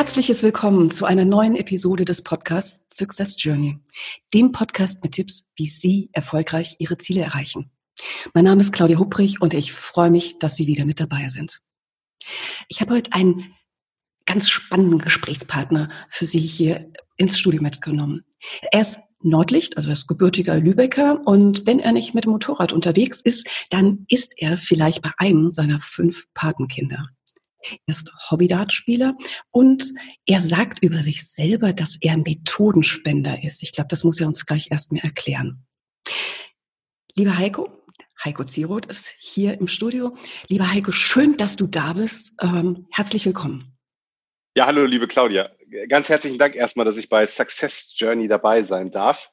herzliches Willkommen zu einer neuen Episode des Podcasts Success Journey, dem Podcast mit Tipps, wie Sie erfolgreich Ihre Ziele erreichen. Mein Name ist Claudia Hupprich und ich freue mich, dass Sie wieder mit dabei sind. Ich habe heute einen ganz spannenden Gesprächspartner für Sie hier ins Studio mitgenommen. Er ist Nordlicht, also ist gebürtiger Lübecker. Und wenn er nicht mit dem Motorrad unterwegs ist, dann ist er vielleicht bei einem seiner fünf Patenkinder. Er ist Hobbydartspieler und er sagt über sich selber, dass er Methodenspender ist. Ich glaube, das muss er uns gleich erst mehr erklären. Lieber Heiko, Heiko Zieroth ist hier im Studio. Lieber Heiko, schön, dass du da bist. Ähm, herzlich willkommen. Ja, hallo, liebe Claudia. Ganz herzlichen Dank erstmal, dass ich bei Success Journey dabei sein darf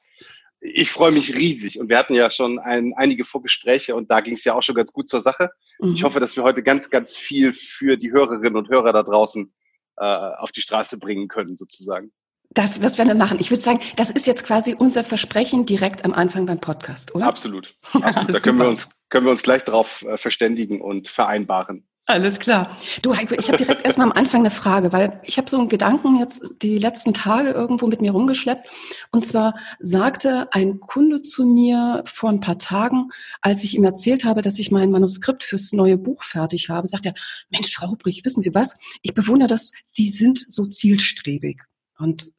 ich freue mich riesig. Und wir hatten ja schon ein, einige Vorgespräche und da ging es ja auch schon ganz gut zur Sache. Mhm. Ich hoffe, dass wir heute ganz, ganz viel für die Hörerinnen und Hörer da draußen äh, auf die Straße bringen können, sozusagen. Das, das werden wir machen. Ich würde sagen, das ist jetzt quasi unser Versprechen direkt am Anfang beim Podcast, oder? Absolut. Absolut. da können wir, uns, können wir uns gleich darauf äh, verständigen und vereinbaren. Alles klar. Du, Heiko, ich habe direkt erstmal am Anfang eine Frage, weil ich habe so einen Gedanken jetzt die letzten Tage irgendwo mit mir rumgeschleppt. Und zwar sagte ein Kunde zu mir vor ein paar Tagen, als ich ihm erzählt habe, dass ich mein Manuskript fürs neue Buch fertig habe, sagt er, Mensch, Frau Hubrich, wissen Sie was? Ich bewundere das, Sie sind so zielstrebig. Und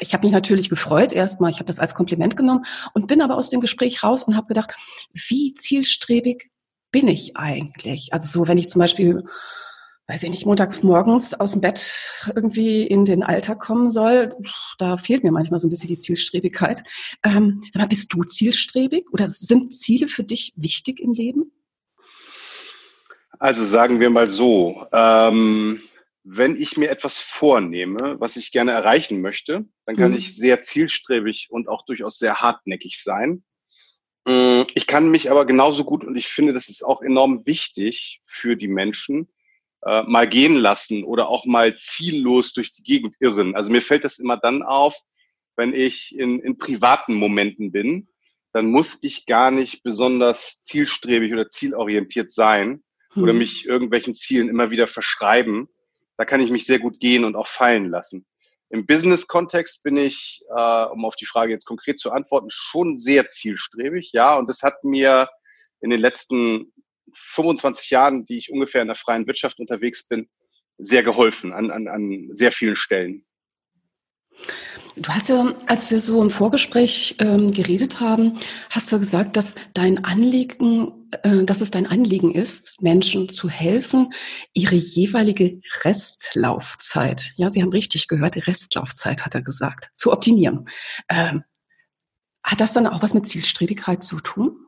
ich habe mich natürlich gefreut erstmal, ich habe das als Kompliment genommen und bin aber aus dem Gespräch raus und habe gedacht, wie zielstrebig bin ich eigentlich? Also so, wenn ich zum Beispiel, weiß ich nicht, montags morgens aus dem Bett irgendwie in den Alltag kommen soll, da fehlt mir manchmal so ein bisschen die Zielstrebigkeit. Ähm, sag mal, bist du zielstrebig oder sind Ziele für dich wichtig im Leben? Also sagen wir mal so, ähm, wenn ich mir etwas vornehme, was ich gerne erreichen möchte, dann kann mhm. ich sehr zielstrebig und auch durchaus sehr hartnäckig sein. Mm, ich kann mich aber genauso gut, und ich finde, das ist auch enorm wichtig für die Menschen, äh, mal gehen lassen oder auch mal ziellos durch die Gegend irren. Also mir fällt das immer dann auf, wenn ich in, in privaten Momenten bin, dann muss ich gar nicht besonders zielstrebig oder zielorientiert sein hm. oder mich irgendwelchen Zielen immer wieder verschreiben. Da kann ich mich sehr gut gehen und auch fallen lassen. Im Business-Kontext bin ich, äh, um auf die Frage jetzt konkret zu antworten, schon sehr zielstrebig, ja. Und das hat mir in den letzten 25 Jahren, die ich ungefähr in der freien Wirtschaft unterwegs bin, sehr geholfen an, an, an sehr vielen Stellen. Du hast ja, als wir so im Vorgespräch ähm, geredet haben, hast du gesagt, dass dein Anliegen, dass es dein Anliegen ist, Menschen zu helfen, ihre jeweilige Restlaufzeit, ja, Sie haben richtig gehört, Restlaufzeit hat er gesagt, zu optimieren. Ähm, hat das dann auch was mit Zielstrebigkeit zu tun?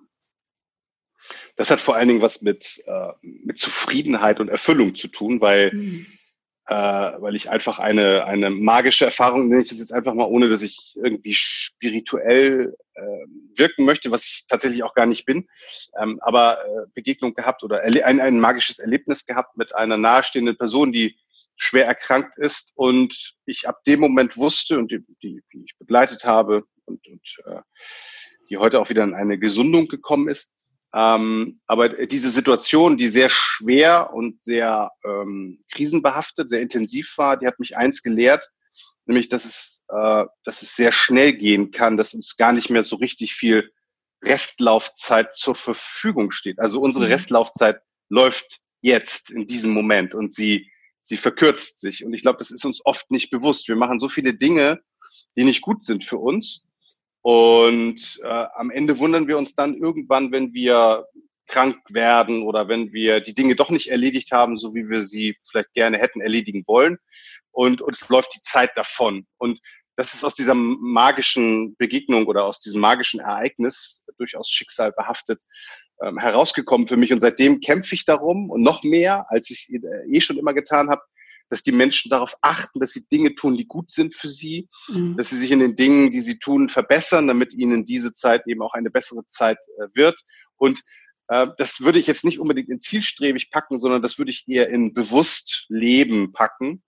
Das hat vor allen Dingen was mit, äh, mit Zufriedenheit und Erfüllung zu tun, weil mhm äh, weil ich einfach eine, eine magische Erfahrung, nenne ich das jetzt einfach mal, ohne dass ich irgendwie spirituell äh, wirken möchte, was ich tatsächlich auch gar nicht bin, ähm, aber äh, Begegnung gehabt oder ein, ein magisches Erlebnis gehabt mit einer nahestehenden Person, die schwer erkrankt ist und ich ab dem Moment wusste und die, die, die ich begleitet habe und, und äh, die heute auch wieder in eine Gesundung gekommen ist, ähm, aber diese Situation, die sehr schwer und sehr ähm, krisenbehaftet, sehr intensiv war, die hat mich eins gelehrt, nämlich, dass es, äh, dass es sehr schnell gehen kann, dass uns gar nicht mehr so richtig viel Restlaufzeit zur Verfügung steht. Also unsere mhm. Restlaufzeit läuft jetzt in diesem Moment und sie, sie verkürzt sich. Und ich glaube, das ist uns oft nicht bewusst. Wir machen so viele Dinge, die nicht gut sind für uns und äh, am Ende wundern wir uns dann irgendwann, wenn wir krank werden oder wenn wir die Dinge doch nicht erledigt haben, so wie wir sie vielleicht gerne hätten erledigen wollen. Und uns läuft die Zeit davon. Und das ist aus dieser magischen Begegnung oder aus diesem magischen Ereignis durchaus Schicksal behaftet ähm, herausgekommen für mich. Und seitdem kämpfe ich darum und noch mehr, als ich eh schon immer getan habe, dass die Menschen darauf achten, dass sie Dinge tun, die gut sind für sie, mhm. dass sie sich in den Dingen, die sie tun, verbessern, damit ihnen diese Zeit eben auch eine bessere Zeit äh, wird. Und äh, das würde ich jetzt nicht unbedingt in zielstrebig packen, sondern das würde ich eher in bewusst Leben packen.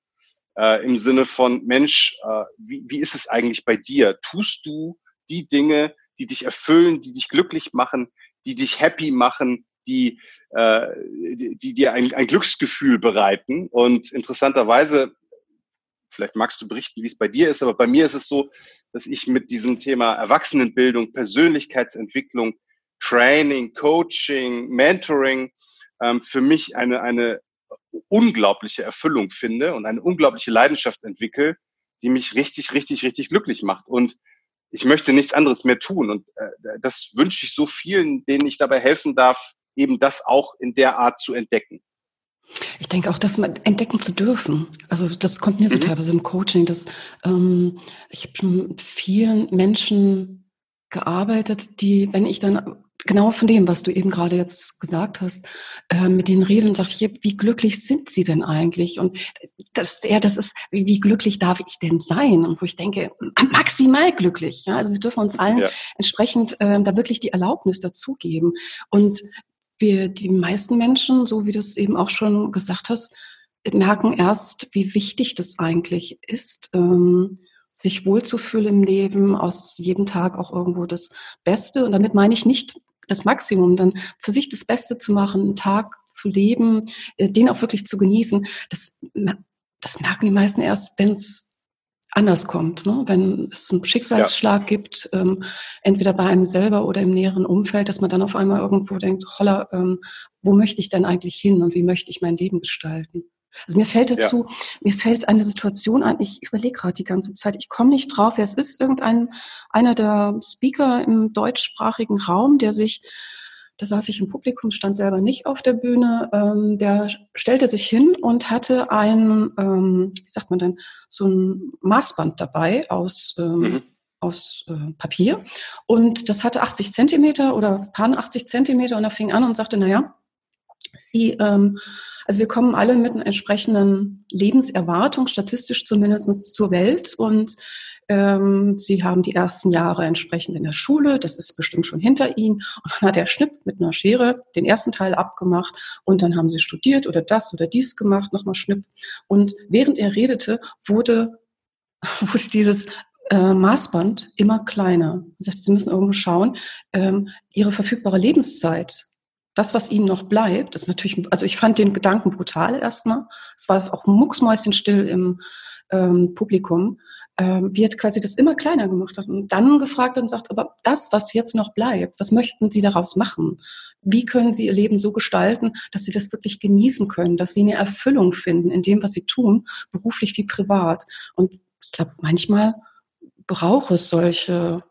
Äh, Im Sinne von, Mensch, äh, wie, wie ist es eigentlich bei dir? Tust du die Dinge, die dich erfüllen, die dich glücklich machen, die dich happy machen, die, äh, die, dir ein, ein Glücksgefühl bereiten? Und interessanterweise, vielleicht magst du berichten, wie es bei dir ist, aber bei mir ist es so, dass ich mit diesem Thema Erwachsenenbildung, Persönlichkeitsentwicklung, Training, Coaching, Mentoring ähm, für mich eine, eine unglaubliche Erfüllung finde und eine unglaubliche Leidenschaft entwickle, die mich richtig, richtig, richtig glücklich macht. Und ich möchte nichts anderes mehr tun. Und äh, das wünsche ich so vielen, denen ich dabei helfen darf, eben das auch in der Art zu entdecken. Ich denke auch, das entdecken zu dürfen. Also das kommt mir so mhm. teilweise im Coaching, dass ähm, ich habe schon mit vielen Menschen gearbeitet, die, wenn ich dann genau von dem, was du eben gerade jetzt gesagt hast, äh, mit den Reden und sagst, wie glücklich sind sie denn eigentlich? Und das, ja, das ist, wie, wie, glücklich darf ich denn sein? Und wo ich denke, maximal glücklich. Ja? Also wir dürfen uns allen ja. entsprechend äh, da wirklich die Erlaubnis dazugeben. Und wir, die meisten Menschen, so wie du es eben auch schon gesagt hast, merken erst, wie wichtig das eigentlich ist. Ähm, sich wohlzufühlen im Leben, aus jedem Tag auch irgendwo das Beste. Und damit meine ich nicht das Maximum, dann für sich das Beste zu machen, einen Tag zu leben, äh, den auch wirklich zu genießen. Das, das merken die meisten erst, wenn es anders kommt, ne? wenn es einen Schicksalsschlag ja. gibt, ähm, entweder bei einem selber oder im näheren Umfeld, dass man dann auf einmal irgendwo denkt, holla, ähm, wo möchte ich denn eigentlich hin und wie möchte ich mein Leben gestalten? Also mir fällt dazu, ja. mir fällt eine Situation ein, ich überlege gerade die ganze Zeit, ich komme nicht drauf, es ist, irgendein einer der Speaker im deutschsprachigen Raum, der sich, da saß ich im Publikum, stand selber nicht auf der Bühne, ähm, der stellte sich hin und hatte ein, ähm, wie sagt man denn, so ein Maßband dabei aus ähm, mhm. aus äh, Papier. Und das hatte 80 Zentimeter oder paar 80 Zentimeter und er fing an und sagte, naja, Sie ähm, also wir kommen alle mit einer entsprechenden Lebenserwartung, statistisch zumindest zur Welt und ähm, sie haben die ersten Jahre entsprechend in der Schule, das ist bestimmt schon hinter ihnen. Und dann hat der Schnipp mit einer Schere den ersten Teil abgemacht und dann haben sie studiert oder das oder dies gemacht, nochmal Schnipp. Und während er redete, wurde, wurde dieses äh, Maßband immer kleiner. Er sagt, Sie müssen irgendwo schauen, ähm, Ihre verfügbare Lebenszeit das, was ihnen noch bleibt, ist natürlich, also ich fand den Gedanken brutal erstmal. Es war auch mucksmäuschenstill im ähm, Publikum, wird quasi das immer kleiner gemacht hat und dann gefragt und sagt, aber das, was jetzt noch bleibt, was möchten Sie daraus machen? Wie können Sie Ihr Leben so gestalten, dass Sie das wirklich genießen können, dass Sie eine Erfüllung finden in dem, was Sie tun, beruflich wie privat? Und ich glaube, manchmal braucht es solche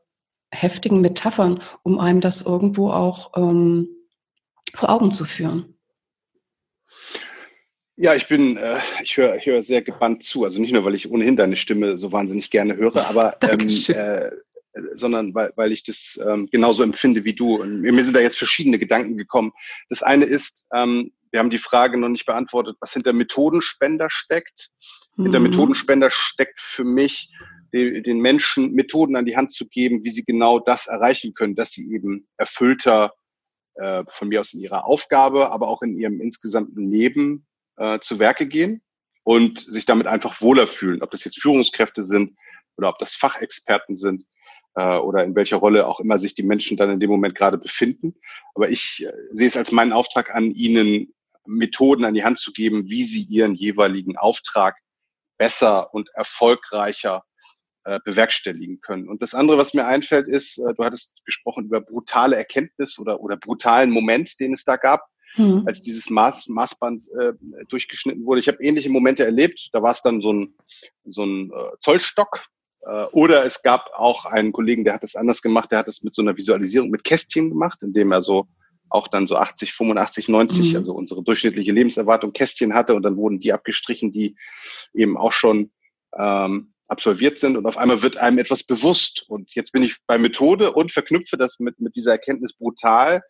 heftigen Metaphern, um einem das irgendwo auch ähm, vor Augen zu führen? Ja, ich bin, äh, ich höre ich hör sehr gebannt zu. Also nicht nur, weil ich ohnehin deine Stimme so wahnsinnig gerne höre, aber ähm, äh, sondern weil, weil ich das ähm, genauso empfinde wie du. Und mir sind da jetzt verschiedene Gedanken gekommen. Das eine ist, ähm, wir haben die Frage noch nicht beantwortet, was hinter Methodenspender steckt. Mhm. Hinter Methodenspender steckt für mich, den, den Menschen Methoden an die Hand zu geben, wie sie genau das erreichen können, dass sie eben erfüllter äh, von mir aus in ihrer Aufgabe, aber auch in ihrem insgesamten Leben äh, zu Werke gehen und sich damit einfach wohler fühlen, ob das jetzt Führungskräfte sind oder ob das Fachexperten sind äh, oder in welcher Rolle auch immer sich die Menschen dann in dem Moment gerade befinden. Aber ich äh, sehe es als meinen Auftrag an, ihnen Methoden an die Hand zu geben, wie sie ihren jeweiligen Auftrag besser und erfolgreicher äh, bewerkstelligen können. Und das andere, was mir einfällt, ist, äh, du hattest gesprochen über brutale Erkenntnis oder, oder brutalen Moment, den es da gab, mhm. als dieses Maß, Maßband äh, durchgeschnitten wurde. Ich habe ähnliche Momente erlebt. Da war es dann so ein, so ein äh, Zollstock. Äh, oder es gab auch einen Kollegen, der hat es anders gemacht, der hat es mit so einer Visualisierung mit Kästchen gemacht, indem er so auch dann so 80, 85, 90, mhm. also unsere durchschnittliche Lebenserwartung Kästchen hatte und dann wurden die abgestrichen, die eben auch schon ähm, absolviert sind und auf einmal wird einem etwas bewusst. Und jetzt bin ich bei Methode und verknüpfe das mit, mit dieser Erkenntnis brutal.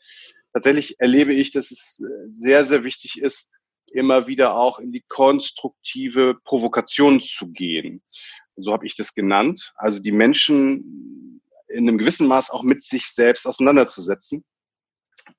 Tatsächlich erlebe ich, dass es äh, sehr, sehr wichtig ist, immer wieder auch in die konstruktive Provokation zu gehen. So habe ich das genannt. Also die Menschen in einem gewissen Maß auch mit sich selbst auseinanderzusetzen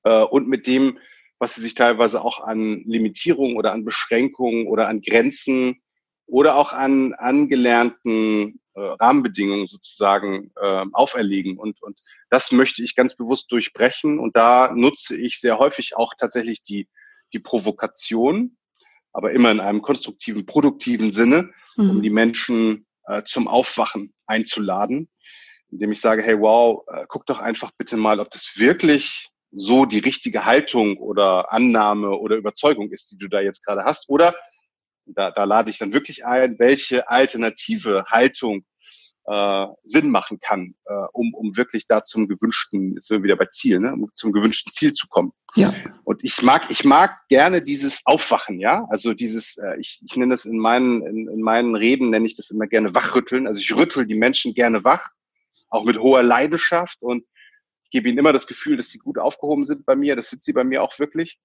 äh, und mit dem, was sie sich teilweise auch an Limitierungen oder an Beschränkungen oder an Grenzen oder auch an angelernten äh, Rahmenbedingungen sozusagen äh, auferlegen. Und, und das möchte ich ganz bewusst durchbrechen. Und da nutze ich sehr häufig auch tatsächlich die, die Provokation, aber immer in einem konstruktiven, produktiven Sinne, mhm. um die Menschen äh, zum Aufwachen einzuladen, indem ich sage, hey, wow, äh, guck doch einfach bitte mal, ob das wirklich so die richtige Haltung oder Annahme oder Überzeugung ist, die du da jetzt gerade hast. Oder da, da lade ich dann wirklich ein, welche alternative Haltung äh, Sinn machen kann, äh, um, um wirklich da zum gewünschten, jetzt sind wir wieder bei Ziel, ne, um zum gewünschten Ziel zu kommen. Ja. Und ich mag, ich mag gerne dieses Aufwachen, ja, also dieses, äh, ich, ich nenne das in meinen, in, in meinen Reden nenne ich das immer gerne Wachrütteln. Also ich rüttel die Menschen gerne wach, auch mit hoher Leidenschaft und ich gebe ihnen immer das Gefühl, dass sie gut aufgehoben sind bei mir. Das sind sie bei mir auch wirklich.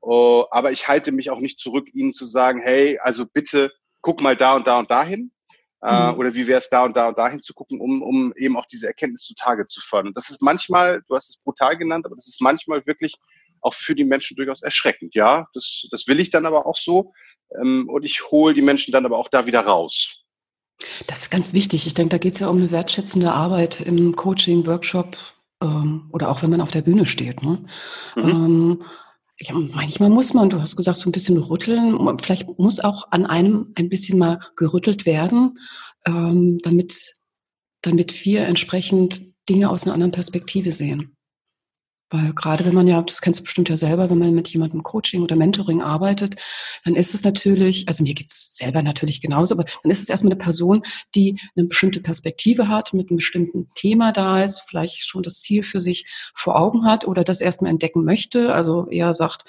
Uh, aber ich halte mich auch nicht zurück, ihnen zu sagen, hey, also bitte guck mal da und da und dahin. Äh, mhm. oder wie wäre es da und da und dahin zu gucken, um, um eben auch diese Erkenntnis zutage zu fördern. Das ist manchmal, du hast es brutal genannt, aber das ist manchmal wirklich auch für die Menschen durchaus erschreckend. Ja, das, das will ich dann aber auch so. Ähm, und ich hole die Menschen dann aber auch da wieder raus. Das ist ganz wichtig. Ich denke, da geht es ja um eine wertschätzende Arbeit im Coaching, Workshop, ähm, oder auch wenn man auf der Bühne steht. Ne? Mhm. Ähm, ja, manchmal muss man, du hast gesagt, so ein bisschen rütteln. Vielleicht muss auch an einem ein bisschen mal gerüttelt werden, ähm, damit, damit wir entsprechend Dinge aus einer anderen Perspektive sehen. Weil gerade wenn man ja, das kennst du bestimmt ja selber, wenn man mit jemandem Coaching oder Mentoring arbeitet, dann ist es natürlich, also mir geht's selber natürlich genauso, aber dann ist es erstmal eine Person, die eine bestimmte Perspektive hat, mit einem bestimmten Thema da ist, vielleicht schon das Ziel für sich vor Augen hat oder das erstmal entdecken möchte. Also eher sagt,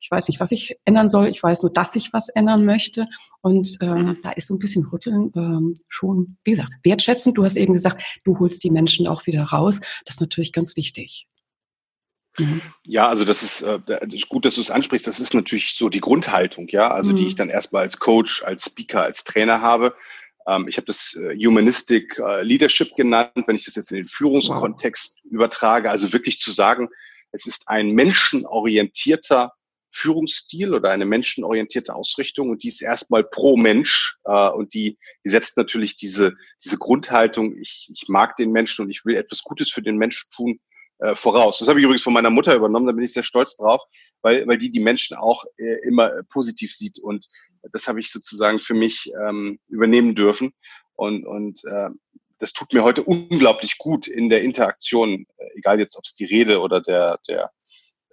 ich weiß nicht, was ich ändern soll, ich weiß nur, dass ich was ändern möchte. Und ähm, da ist so ein bisschen Rütteln ähm, schon, wie gesagt, wertschätzend. Du hast eben gesagt, du holst die Menschen auch wieder raus. Das ist natürlich ganz wichtig. Mhm. Ja, also das ist äh, gut, dass du es ansprichst. Das ist natürlich so die Grundhaltung, ja, also mhm. die ich dann erstmal als Coach, als Speaker, als Trainer habe. Ähm, ich habe das äh, Humanistic äh, Leadership genannt, wenn ich das jetzt in den Führungskontext wow. übertrage. Also wirklich zu sagen, es ist ein menschenorientierter Führungsstil oder eine menschenorientierte Ausrichtung und die ist erstmal pro Mensch äh, und die, die setzt natürlich diese, diese Grundhaltung, ich, ich mag den Menschen und ich will etwas Gutes für den Menschen tun, äh, voraus. Das habe ich übrigens von meiner Mutter übernommen, da bin ich sehr stolz drauf, weil, weil die die Menschen auch äh, immer äh, positiv sieht und das habe ich sozusagen für mich ähm, übernehmen dürfen und, und äh, das tut mir heute unglaublich gut in der Interaktion, äh, egal jetzt ob es die Rede oder der, der,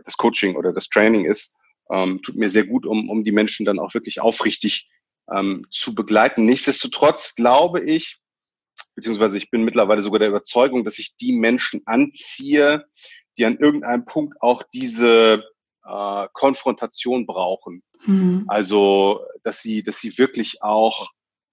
das Coaching oder das Training ist, ähm, tut mir sehr gut, um, um die Menschen dann auch wirklich aufrichtig ähm, zu begleiten. Nichtsdestotrotz glaube ich, beziehungsweise ich bin mittlerweile sogar der Überzeugung, dass ich die Menschen anziehe, die an irgendeinem Punkt auch diese äh, Konfrontation brauchen. Mhm. Also, dass sie, dass sie wirklich auch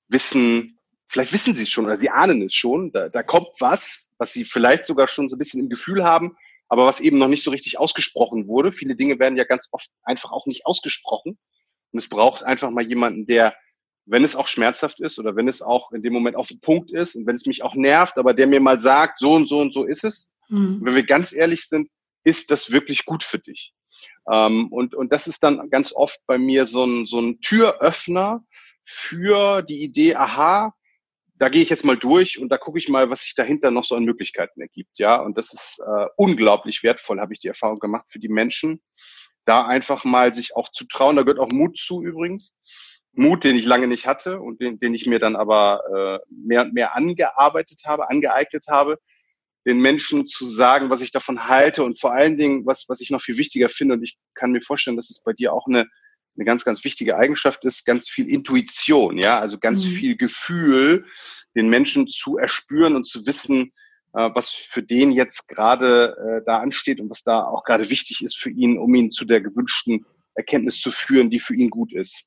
wissen, vielleicht wissen sie es schon oder sie ahnen es schon, da, da kommt was, was sie vielleicht sogar schon so ein bisschen im Gefühl haben, aber was eben noch nicht so richtig ausgesprochen wurde. Viele Dinge werden ja ganz oft einfach auch nicht ausgesprochen. Und es braucht einfach mal jemanden, der wenn es auch schmerzhaft ist oder wenn es auch in dem Moment auf dem Punkt ist und wenn es mich auch nervt, aber der mir mal sagt, so und so und so ist es. Mhm. Wenn wir ganz ehrlich sind, ist das wirklich gut für dich? Ähm, und, und das ist dann ganz oft bei mir so ein, so ein Türöffner für die Idee, aha, da gehe ich jetzt mal durch und da gucke ich mal, was sich dahinter noch so an Möglichkeiten ergibt. Ja, und das ist äh, unglaublich wertvoll, habe ich die Erfahrung gemacht für die Menschen, da einfach mal sich auch zu trauen. Da gehört auch Mut zu übrigens Mut, den ich lange nicht hatte und den, den ich mir dann aber äh, mehr und mehr angearbeitet habe, angeeignet habe, den Menschen zu sagen, was ich davon halte und vor allen Dingen, was, was ich noch viel wichtiger finde, und ich kann mir vorstellen, dass es bei dir auch eine, eine ganz, ganz wichtige Eigenschaft ist, ganz viel Intuition, ja, also ganz mhm. viel Gefühl, den Menschen zu erspüren und zu wissen, äh, was für den jetzt gerade äh, da ansteht und was da auch gerade wichtig ist für ihn, um ihn zu der gewünschten Erkenntnis zu führen, die für ihn gut ist.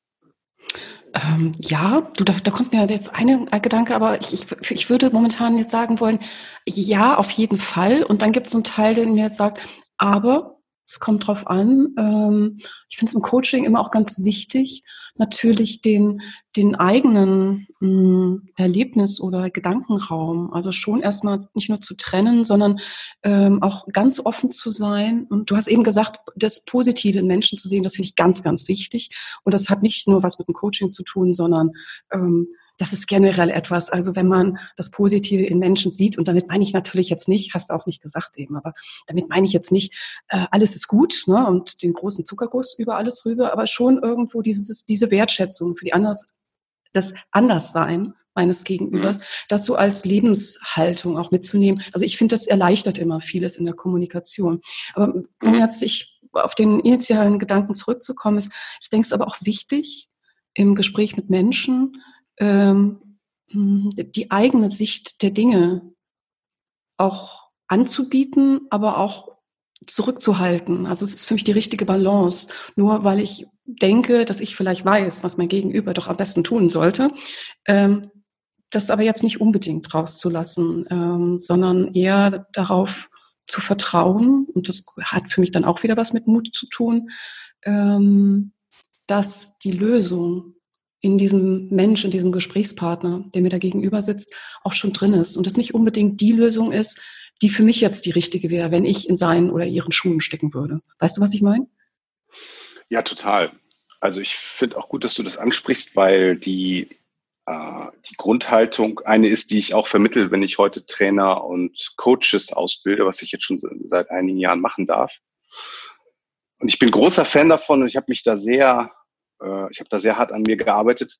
Ähm, ja, du, da, da kommt mir jetzt eine, ein Gedanke, aber ich, ich, ich würde momentan jetzt sagen wollen, ja, auf jeden Fall. Und dann gibt es so einen Teil, der mir jetzt sagt, aber Es kommt drauf an. Ähm, ich finde es im Coaching immer auch ganz wichtig, natürlich den, den eigenen hm, Erlebnis- oder Gedankenraum, also schon erstmal nicht nur zu trennen, sondern ähm, auch ganz offen zu sein. Und du hast eben gesagt, das Positive in Menschen zu sehen, das finde ich ganz, ganz wichtig. Und das hat nicht nur was mit dem Coaching zu tun, sondern ähm, das ist generell etwas, also wenn man das Positive in Menschen sieht, und damit meine ich natürlich jetzt nicht, hast du auch nicht gesagt eben, aber damit meine ich jetzt nicht, äh, alles ist gut ne, und den großen Zuckerguss über alles rüber, aber schon irgendwo dieses, diese Wertschätzung für die anders, das Anderssein meines Gegenübers, mhm. das so als Lebenshaltung auch mitzunehmen. Also ich finde, das erleichtert immer vieles in der Kommunikation. Aber um mhm. jetzt sich auf den initialen Gedanken zurückzukommen, ist, ich denke, es ist aber auch wichtig, im Gespräch mit Menschen ähm, die eigene Sicht der Dinge auch anzubieten, aber auch zurückzuhalten. Also es ist für mich die richtige Balance. Nur weil ich denke, dass ich vielleicht weiß, was mein Gegenüber doch am besten tun sollte, ähm, das aber jetzt nicht unbedingt rauszulassen, ähm, sondern eher darauf zu vertrauen. Und das hat für mich dann auch wieder was mit Mut zu tun, ähm, dass die Lösung in diesem Mensch, in diesem Gesprächspartner, der mir da gegenüber sitzt, auch schon drin ist. Und das nicht unbedingt die Lösung ist, die für mich jetzt die richtige wäre, wenn ich in seinen oder ihren Schuhen stecken würde. Weißt du, was ich meine? Ja, total. Also ich finde auch gut, dass du das ansprichst, weil die, äh, die Grundhaltung eine ist, die ich auch vermittle, wenn ich heute Trainer und Coaches ausbilde, was ich jetzt schon seit einigen Jahren machen darf. Und ich bin großer Fan davon und ich habe mich da sehr äh, ich habe da sehr hart an mir gearbeitet,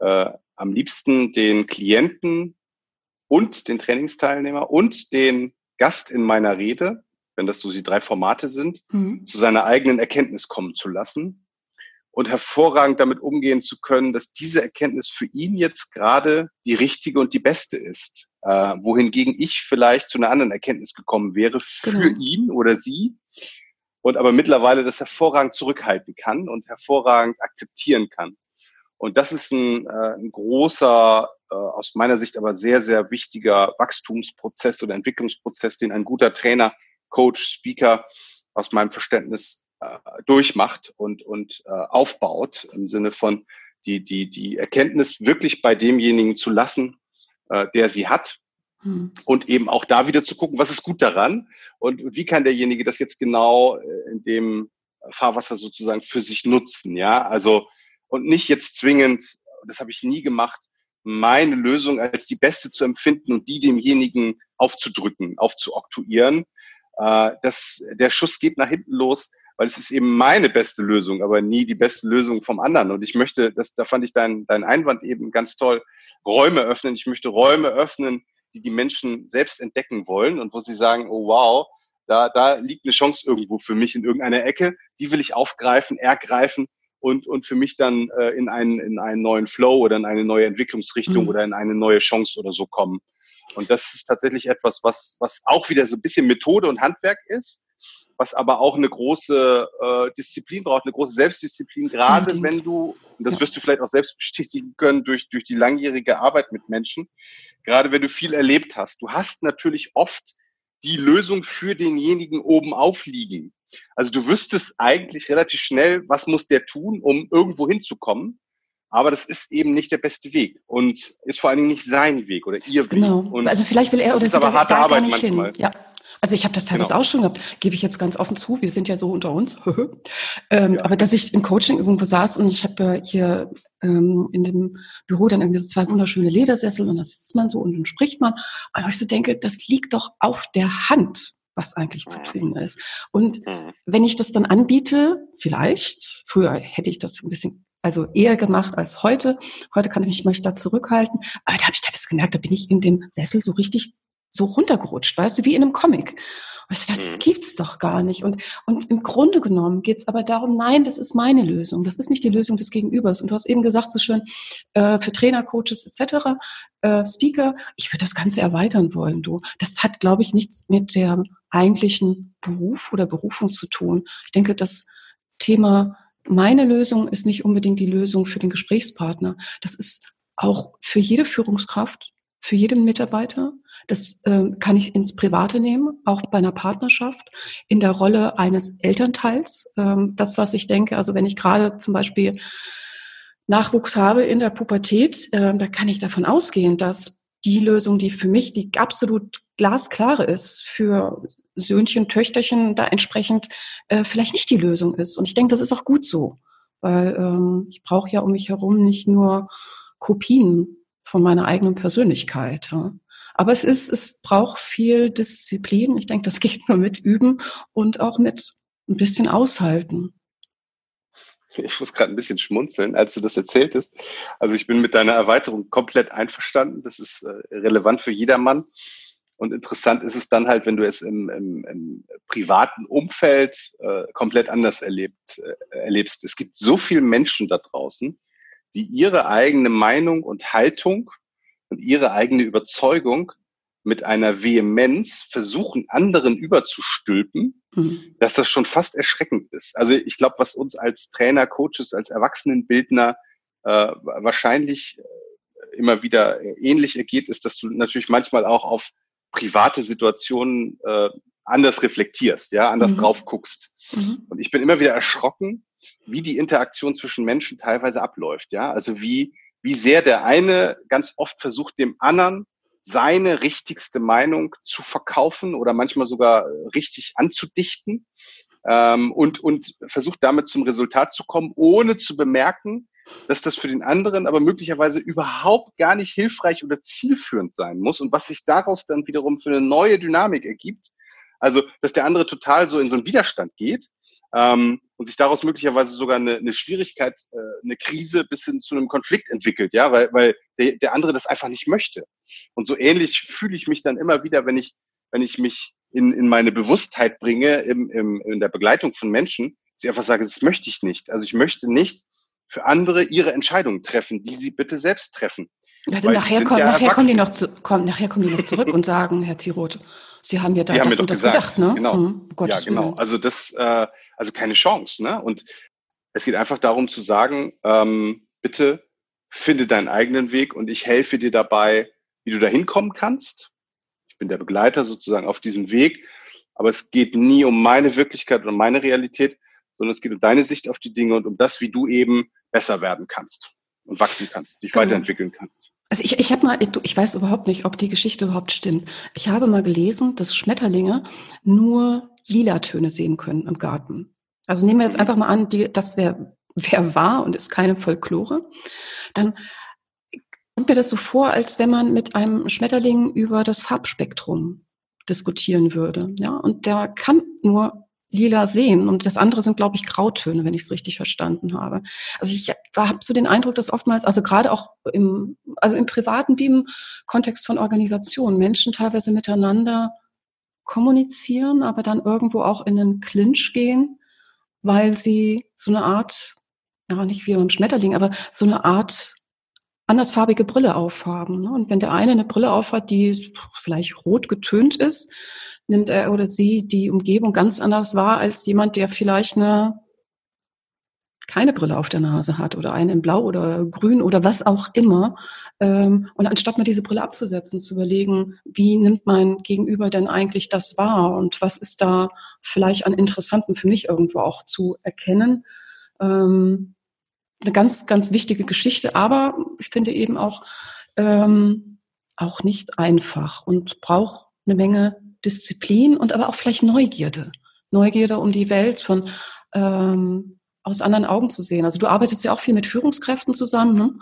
äh, am liebsten den Klienten und den Trainingsteilnehmer und den Gast in meiner Rede, wenn das so die drei Formate sind, mhm. zu seiner eigenen Erkenntnis kommen zu lassen und hervorragend damit umgehen zu können, dass diese Erkenntnis für ihn jetzt gerade die richtige und die beste ist. Äh, wohingegen ich vielleicht zu einer anderen Erkenntnis gekommen wäre für genau. ihn oder sie, und aber mittlerweile das hervorragend zurückhalten kann und hervorragend akzeptieren kann. Und das ist ein, äh, ein großer, äh, aus meiner Sicht aber sehr, sehr wichtiger Wachstumsprozess oder Entwicklungsprozess, den ein guter Trainer, Coach, Speaker aus meinem Verständnis äh, durchmacht und, und äh, aufbaut im Sinne von die, die, die Erkenntnis wirklich bei demjenigen zu lassen, äh, der sie hat hm. Und eben auch da wieder zu gucken, was ist gut daran und wie kann derjenige das jetzt genau äh, in dem Fahrwasser sozusagen für sich nutzen, ja? Also, und nicht jetzt zwingend, das habe ich nie gemacht, meine Lösung als die beste zu empfinden und die demjenigen aufzudrücken, aufzuoktuieren. Äh, das, der Schuss geht nach hinten los, weil es ist eben meine beste Lösung, aber nie die beste Lösung vom anderen. Und ich möchte, das, da fand ich deinen dein Einwand eben ganz toll, Räume öffnen. Ich möchte Räume öffnen, die die Menschen selbst entdecken wollen und wo sie sagen, oh wow, da, da liegt eine Chance irgendwo für mich in irgendeiner Ecke, die will ich aufgreifen, ergreifen und, und für mich dann äh, in, einen, in einen neuen Flow oder in eine neue Entwicklungsrichtung mhm. oder in eine neue Chance oder so kommen. Und das ist tatsächlich etwas, was, was auch wieder so ein bisschen Methode und Handwerk ist, was aber auch eine große äh, Disziplin braucht, eine große Selbstdisziplin, gerade Unbedingt. wenn du, und das wirst du vielleicht auch selbst bestätigen können durch, durch die langjährige Arbeit mit Menschen, gerade wenn du viel erlebt hast. Du hast natürlich oft die Lösung für denjenigen oben aufliegen. Also du wüsstest eigentlich relativ schnell, was muss der tun, um irgendwo hinzukommen. Aber das ist eben nicht der beste Weg und ist vor allen Dingen nicht sein Weg oder ihr genau. Weg. Und also vielleicht will er oder sie aber harte da Arbeit gar nicht manchmal. hin. Ja. Also ich habe das teilweise genau. auch schon gehabt, gebe ich jetzt ganz offen zu, wir sind ja so unter uns. ähm, ja. Aber dass ich im Coaching irgendwo saß und ich habe äh, hier ähm, in dem Büro dann irgendwie so zwei wunderschöne Ledersessel und da sitzt man so und dann spricht man. Aber ich so denke, das liegt doch auf der Hand, was eigentlich zu tun ist. Und mhm. wenn ich das dann anbiete, vielleicht, früher hätte ich das ein bisschen also eher gemacht als heute. Heute kann ich mich da zurückhalten. Aber da habe ich teilweise gemerkt, da bin ich in dem Sessel so richtig so runtergerutscht, weißt du, wie in einem Comic. Und ich das mhm. gibt's doch gar nicht. Und, und im Grunde genommen geht's aber darum, nein, das ist meine Lösung. Das ist nicht die Lösung des Gegenübers. Und du hast eben gesagt, so schön, äh, für Trainer, Coaches etc., äh, Speaker, ich würde das Ganze erweitern wollen, du. Das hat, glaube ich, nichts mit der eigentlichen Beruf oder Berufung zu tun. Ich denke, das Thema meine Lösung ist nicht unbedingt die Lösung für den Gesprächspartner. Das ist auch für jede Führungskraft für jeden Mitarbeiter. Das äh, kann ich ins Private nehmen, auch bei einer Partnerschaft, in der Rolle eines Elternteils. Ähm, das, was ich denke, also wenn ich gerade zum Beispiel Nachwuchs habe in der Pubertät, äh, da kann ich davon ausgehen, dass die Lösung, die für mich die absolut glasklare ist, für Söhnchen, Töchterchen da entsprechend äh, vielleicht nicht die Lösung ist. Und ich denke, das ist auch gut so, weil ähm, ich brauche ja um mich herum nicht nur Kopien von meiner eigenen Persönlichkeit. Ja. Aber es ist, es braucht viel Disziplin. Ich denke, das geht nur mit Üben und auch mit ein bisschen aushalten. Ich muss gerade ein bisschen schmunzeln, als du das erzähltest. Also ich bin mit deiner Erweiterung komplett einverstanden. Das ist äh, relevant für jedermann. Und interessant ist es dann halt, wenn du es im, im, im privaten Umfeld äh, komplett anders erlebt, äh, erlebst. Es gibt so viele Menschen da draußen, die ihre eigene Meinung und Haltung und ihre eigene Überzeugung mit einer Vehemenz versuchen, anderen überzustülpen, mhm. dass das schon fast erschreckend ist. Also ich glaube, was uns als Trainer, Coaches, als Erwachsenenbildner äh, wahrscheinlich äh, immer wieder ähnlich ergeht, ist, dass du natürlich manchmal auch auf private Situationen äh, anders reflektierst, ja, anders mhm. drauf guckst. Mhm. Und ich bin immer wieder erschrocken, wie die Interaktion zwischen Menschen teilweise abläuft, ja. Also wie, wie sehr der eine ganz oft versucht, dem anderen seine richtigste Meinung zu verkaufen oder manchmal sogar richtig anzudichten ähm, und, und versucht damit zum Resultat zu kommen, ohne zu bemerken, dass das für den anderen aber möglicherweise überhaupt gar nicht hilfreich oder zielführend sein muss und was sich daraus dann wiederum für eine neue Dynamik ergibt. Also, dass der andere total so in so einen Widerstand geht ähm, und sich daraus möglicherweise sogar eine, eine Schwierigkeit, äh, eine Krise bis hin zu einem Konflikt entwickelt, ja, weil, weil der, der andere das einfach nicht möchte. Und so ähnlich fühle ich mich dann immer wieder, wenn ich, wenn ich mich in, in meine Bewusstheit bringe, im, im, in der Begleitung von Menschen, dass ich einfach sage, das möchte ich nicht. Also ich möchte nicht für andere ihre Entscheidungen treffen, die sie bitte selbst treffen. Also nachher, kommt, ja nachher, kommen die noch zu, kommen, nachher kommen die noch zurück und sagen, Herr Tiroth, Sie haben ja da das und das gesagt, gesagt ne? Genau. Mhm, ja, genau. Willen. Also das, äh, also keine Chance, ne? Und es geht einfach darum zu sagen, ähm, bitte finde deinen eigenen Weg und ich helfe dir dabei, wie du da hinkommen kannst. Ich bin der Begleiter sozusagen auf diesem Weg, aber es geht nie um meine Wirklichkeit oder meine Realität, sondern es geht um deine Sicht auf die Dinge und um das, wie du eben besser werden kannst und wachsen kannst, dich genau. weiterentwickeln kannst. Also ich, ich habe mal, ich weiß überhaupt nicht, ob die Geschichte überhaupt stimmt. Ich habe mal gelesen, dass Schmetterlinge nur lila Töne sehen können im Garten. Also nehmen wir jetzt einfach mal an, die, das wäre wär wahr und ist keine Folklore. Dann kommt mir das so vor, als wenn man mit einem Schmetterling über das Farbspektrum diskutieren würde. Ja, und der kann nur lila sehen und das andere sind, glaube ich, Grautöne, wenn ich es richtig verstanden habe. Also ich habe so den Eindruck, dass oftmals, also gerade auch im, also im privaten wie im Kontext von Organisationen, Menschen teilweise miteinander kommunizieren, aber dann irgendwo auch in einen Clinch gehen, weil sie so eine Art, ja nicht wie beim Schmetterling, aber so eine Art andersfarbige Brille aufhaben. Ne? Und wenn der eine eine Brille aufhat, die vielleicht rot getönt ist, nimmt er oder sie die Umgebung ganz anders wahr als jemand, der vielleicht eine keine Brille auf der Nase hat oder eine in Blau oder Grün oder was auch immer. Ähm, und anstatt mal diese Brille abzusetzen, zu überlegen, wie nimmt mein Gegenüber denn eigentlich das wahr und was ist da vielleicht an Interessanten für mich irgendwo auch zu erkennen. Eine ganz, ganz wichtige Geschichte, aber ich finde eben auch, ähm, auch nicht einfach und braucht eine Menge Disziplin und aber auch vielleicht Neugierde. Neugierde, um die Welt von ähm, aus anderen Augen zu sehen. Also du arbeitest ja auch viel mit Führungskräften zusammen. Ne?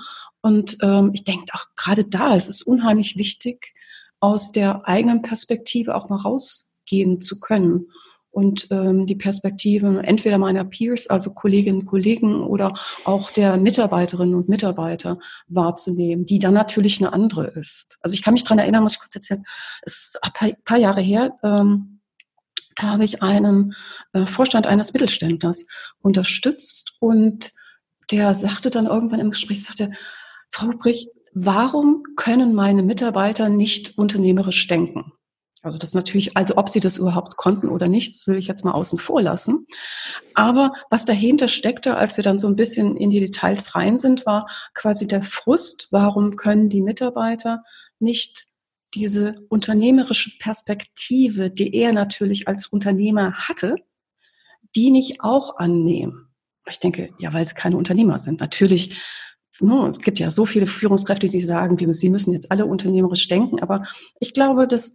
Und ähm, ich denke auch gerade da ist es unheimlich wichtig, aus der eigenen Perspektive auch mal rausgehen zu können und ähm, die Perspektiven entweder meiner Peers, also Kolleginnen und Kollegen oder auch der Mitarbeiterinnen und Mitarbeiter wahrzunehmen, die dann natürlich eine andere ist. Also ich kann mich dran erinnern, muss ich kurz erzählen, es ist ein paar Jahre her, ähm, da habe ich einen äh, Vorstand eines Mittelständlers unterstützt und der sagte dann irgendwann im Gespräch, sagte, Frau Hubrich, warum können meine Mitarbeiter nicht unternehmerisch denken? Also das natürlich, also ob sie das überhaupt konnten oder nicht, das will ich jetzt mal außen vor lassen. Aber was dahinter steckte, als wir dann so ein bisschen in die Details rein sind, war quasi der Frust, warum können die Mitarbeiter nicht diese unternehmerische Perspektive, die er natürlich als Unternehmer hatte, die nicht auch annehmen? Ich denke, ja, weil es keine Unternehmer sind. Natürlich, ne, es gibt ja so viele Führungskräfte, die sagen, sie müssen jetzt alle unternehmerisch denken, aber ich glaube, dass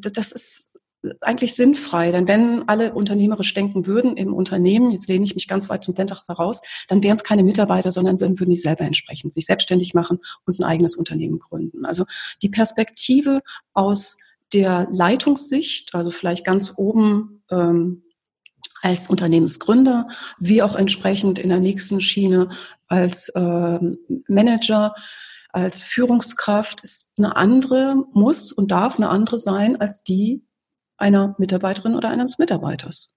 das ist eigentlich sinnfrei, denn wenn alle unternehmerisch denken würden im Unternehmen, jetzt lehne ich mich ganz weit zum Dentach heraus, dann wären es keine Mitarbeiter, sondern würden, würden die selber entsprechend sich selbstständig machen und ein eigenes Unternehmen gründen. Also die Perspektive aus der Leitungssicht, also vielleicht ganz oben ähm, als Unternehmensgründer, wie auch entsprechend in der nächsten Schiene als äh, Manager, als Führungskraft ist eine andere, muss und darf eine andere sein als die einer Mitarbeiterin oder eines Mitarbeiters.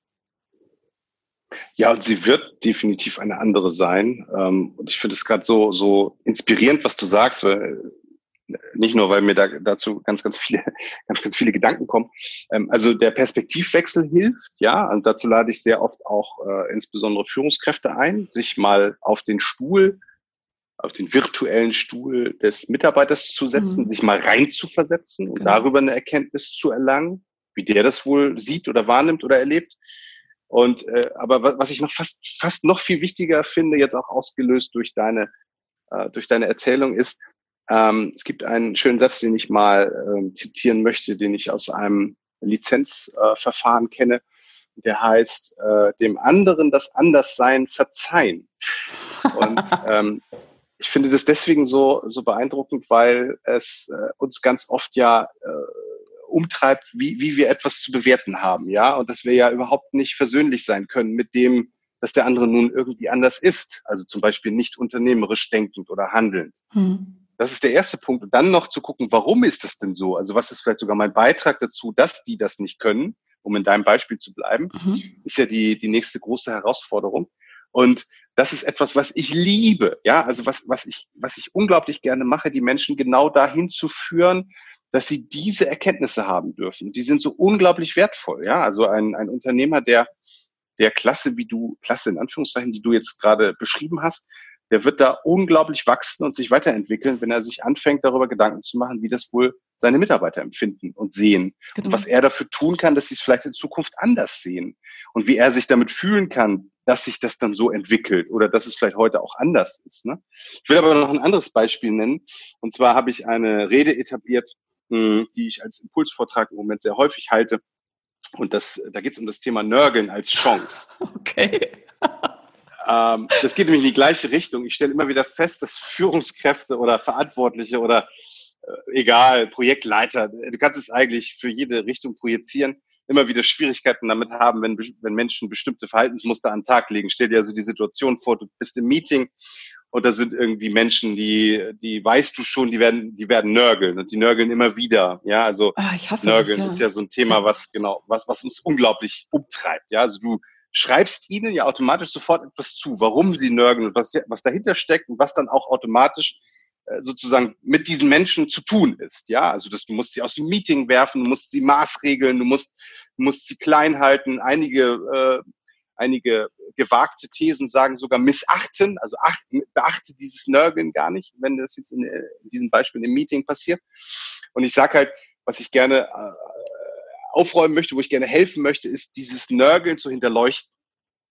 Ja, und sie wird definitiv eine andere sein. Ähm, und ich finde es gerade so, so inspirierend, was du sagst, weil nicht nur, weil mir da dazu ganz, ganz viele, ganz, ganz viele Gedanken kommen. Ähm, also der Perspektivwechsel hilft, ja, und dazu lade ich sehr oft auch äh, insbesondere Führungskräfte ein, sich mal auf den Stuhl, auf den virtuellen Stuhl des Mitarbeiters zu setzen, mhm. sich mal rein zu versetzen und genau. darüber eine Erkenntnis zu erlangen, wie der das wohl sieht oder wahrnimmt oder erlebt. Und äh, aber was ich noch fast fast noch viel wichtiger finde, jetzt auch ausgelöst durch deine äh, durch deine Erzählung, ist ähm, es gibt einen schönen Satz, den ich mal ähm, zitieren möchte, den ich aus einem Lizenzverfahren äh, kenne. Der heißt, äh, dem anderen das Anderssein verzeihen. Und ähm, ich finde das deswegen so, so beeindruckend, weil es äh, uns ganz oft ja äh, umtreibt, wie, wie wir etwas zu bewerten haben, ja, und dass wir ja überhaupt nicht versöhnlich sein können mit dem, dass der andere nun irgendwie anders ist, also zum Beispiel nicht unternehmerisch denkend oder handelnd. Hm. Das ist der erste Punkt. Und dann noch zu gucken, warum ist das denn so? Also was ist vielleicht sogar mein Beitrag dazu, dass die das nicht können, um in deinem Beispiel zu bleiben, mhm. ist ja die, die nächste große Herausforderung. Und das ist etwas, was ich liebe. Ja, also was, was ich, was ich unglaublich gerne mache, die Menschen genau dahin zu führen, dass sie diese Erkenntnisse haben dürfen. Die sind so unglaublich wertvoll. Ja, also ein, ein Unternehmer, der, der Klasse, wie du, Klasse in Anführungszeichen, die du jetzt gerade beschrieben hast, der wird da unglaublich wachsen und sich weiterentwickeln, wenn er sich anfängt, darüber Gedanken zu machen, wie das wohl seine Mitarbeiter empfinden und sehen. Genau. Und was er dafür tun kann, dass sie es vielleicht in Zukunft anders sehen. Und wie er sich damit fühlen kann, dass sich das dann so entwickelt oder dass es vielleicht heute auch anders ist. Ne? Ich will aber noch ein anderes Beispiel nennen. Und zwar habe ich eine Rede etabliert, hm, die ich als Impulsvortrag im Moment sehr häufig halte. Und das, da geht es um das Thema Nörgeln als Chance. Okay. Ähm, das geht nämlich in die gleiche Richtung. Ich stelle immer wieder fest, dass Führungskräfte oder Verantwortliche oder egal, Projektleiter, du kannst es eigentlich für jede Richtung projizieren, immer wieder Schwierigkeiten damit haben, wenn, wenn Menschen bestimmte Verhaltensmuster an den Tag legen. Stell dir also die Situation vor, du bist im Meeting und da sind irgendwie Menschen, die, die weißt du schon, die werden, die werden nörgeln und die nörgeln immer wieder. Ja, also ah, nörgeln das, ja. ist ja so ein Thema, was genau, was, was uns unglaublich umtreibt. Ja, also du schreibst ihnen ja automatisch sofort etwas zu, warum sie nörgeln und was, was dahinter steckt und was dann auch automatisch äh, sozusagen mit diesen Menschen zu tun ist. Ja, also dass du musst sie aus dem Meeting werfen, du musst sie maßregeln, du musst, du musst sie klein halten. Einige, äh, einige gewagte Thesen sagen sogar missachten, also acht, beachte dieses Nörgeln gar nicht, wenn das jetzt in, in diesem Beispiel im Meeting passiert. Und ich sage halt, was ich gerne äh, aufräumen möchte, wo ich gerne helfen möchte, ist dieses Nörgeln zu hinterleuchten.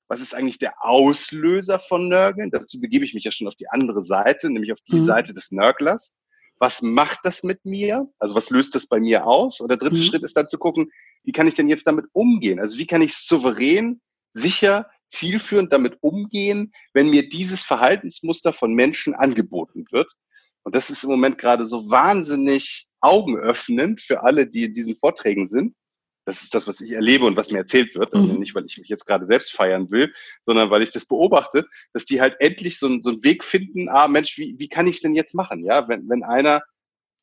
Was ist eigentlich der Auslöser von Nörgeln? Dazu begebe ich mich ja schon auf die andere Seite, nämlich auf die mhm. Seite des Nörglers. Was macht das mit mir? Also was löst das bei mir aus? Und der dritte mhm. Schritt ist dann zu gucken, wie kann ich denn jetzt damit umgehen? Also wie kann ich souverän, sicher, zielführend damit umgehen, wenn mir dieses Verhaltensmuster von Menschen angeboten wird? Und das ist im Moment gerade so wahnsinnig augenöffnend für alle, die in diesen Vorträgen sind, das ist das, was ich erlebe und was mir erzählt wird. Also mhm. nicht, weil ich mich jetzt gerade selbst feiern will, sondern weil ich das beobachte, dass die halt endlich so, so einen Weg finden, ah Mensch, wie, wie kann ich es denn jetzt machen? Ja, wenn, wenn einer,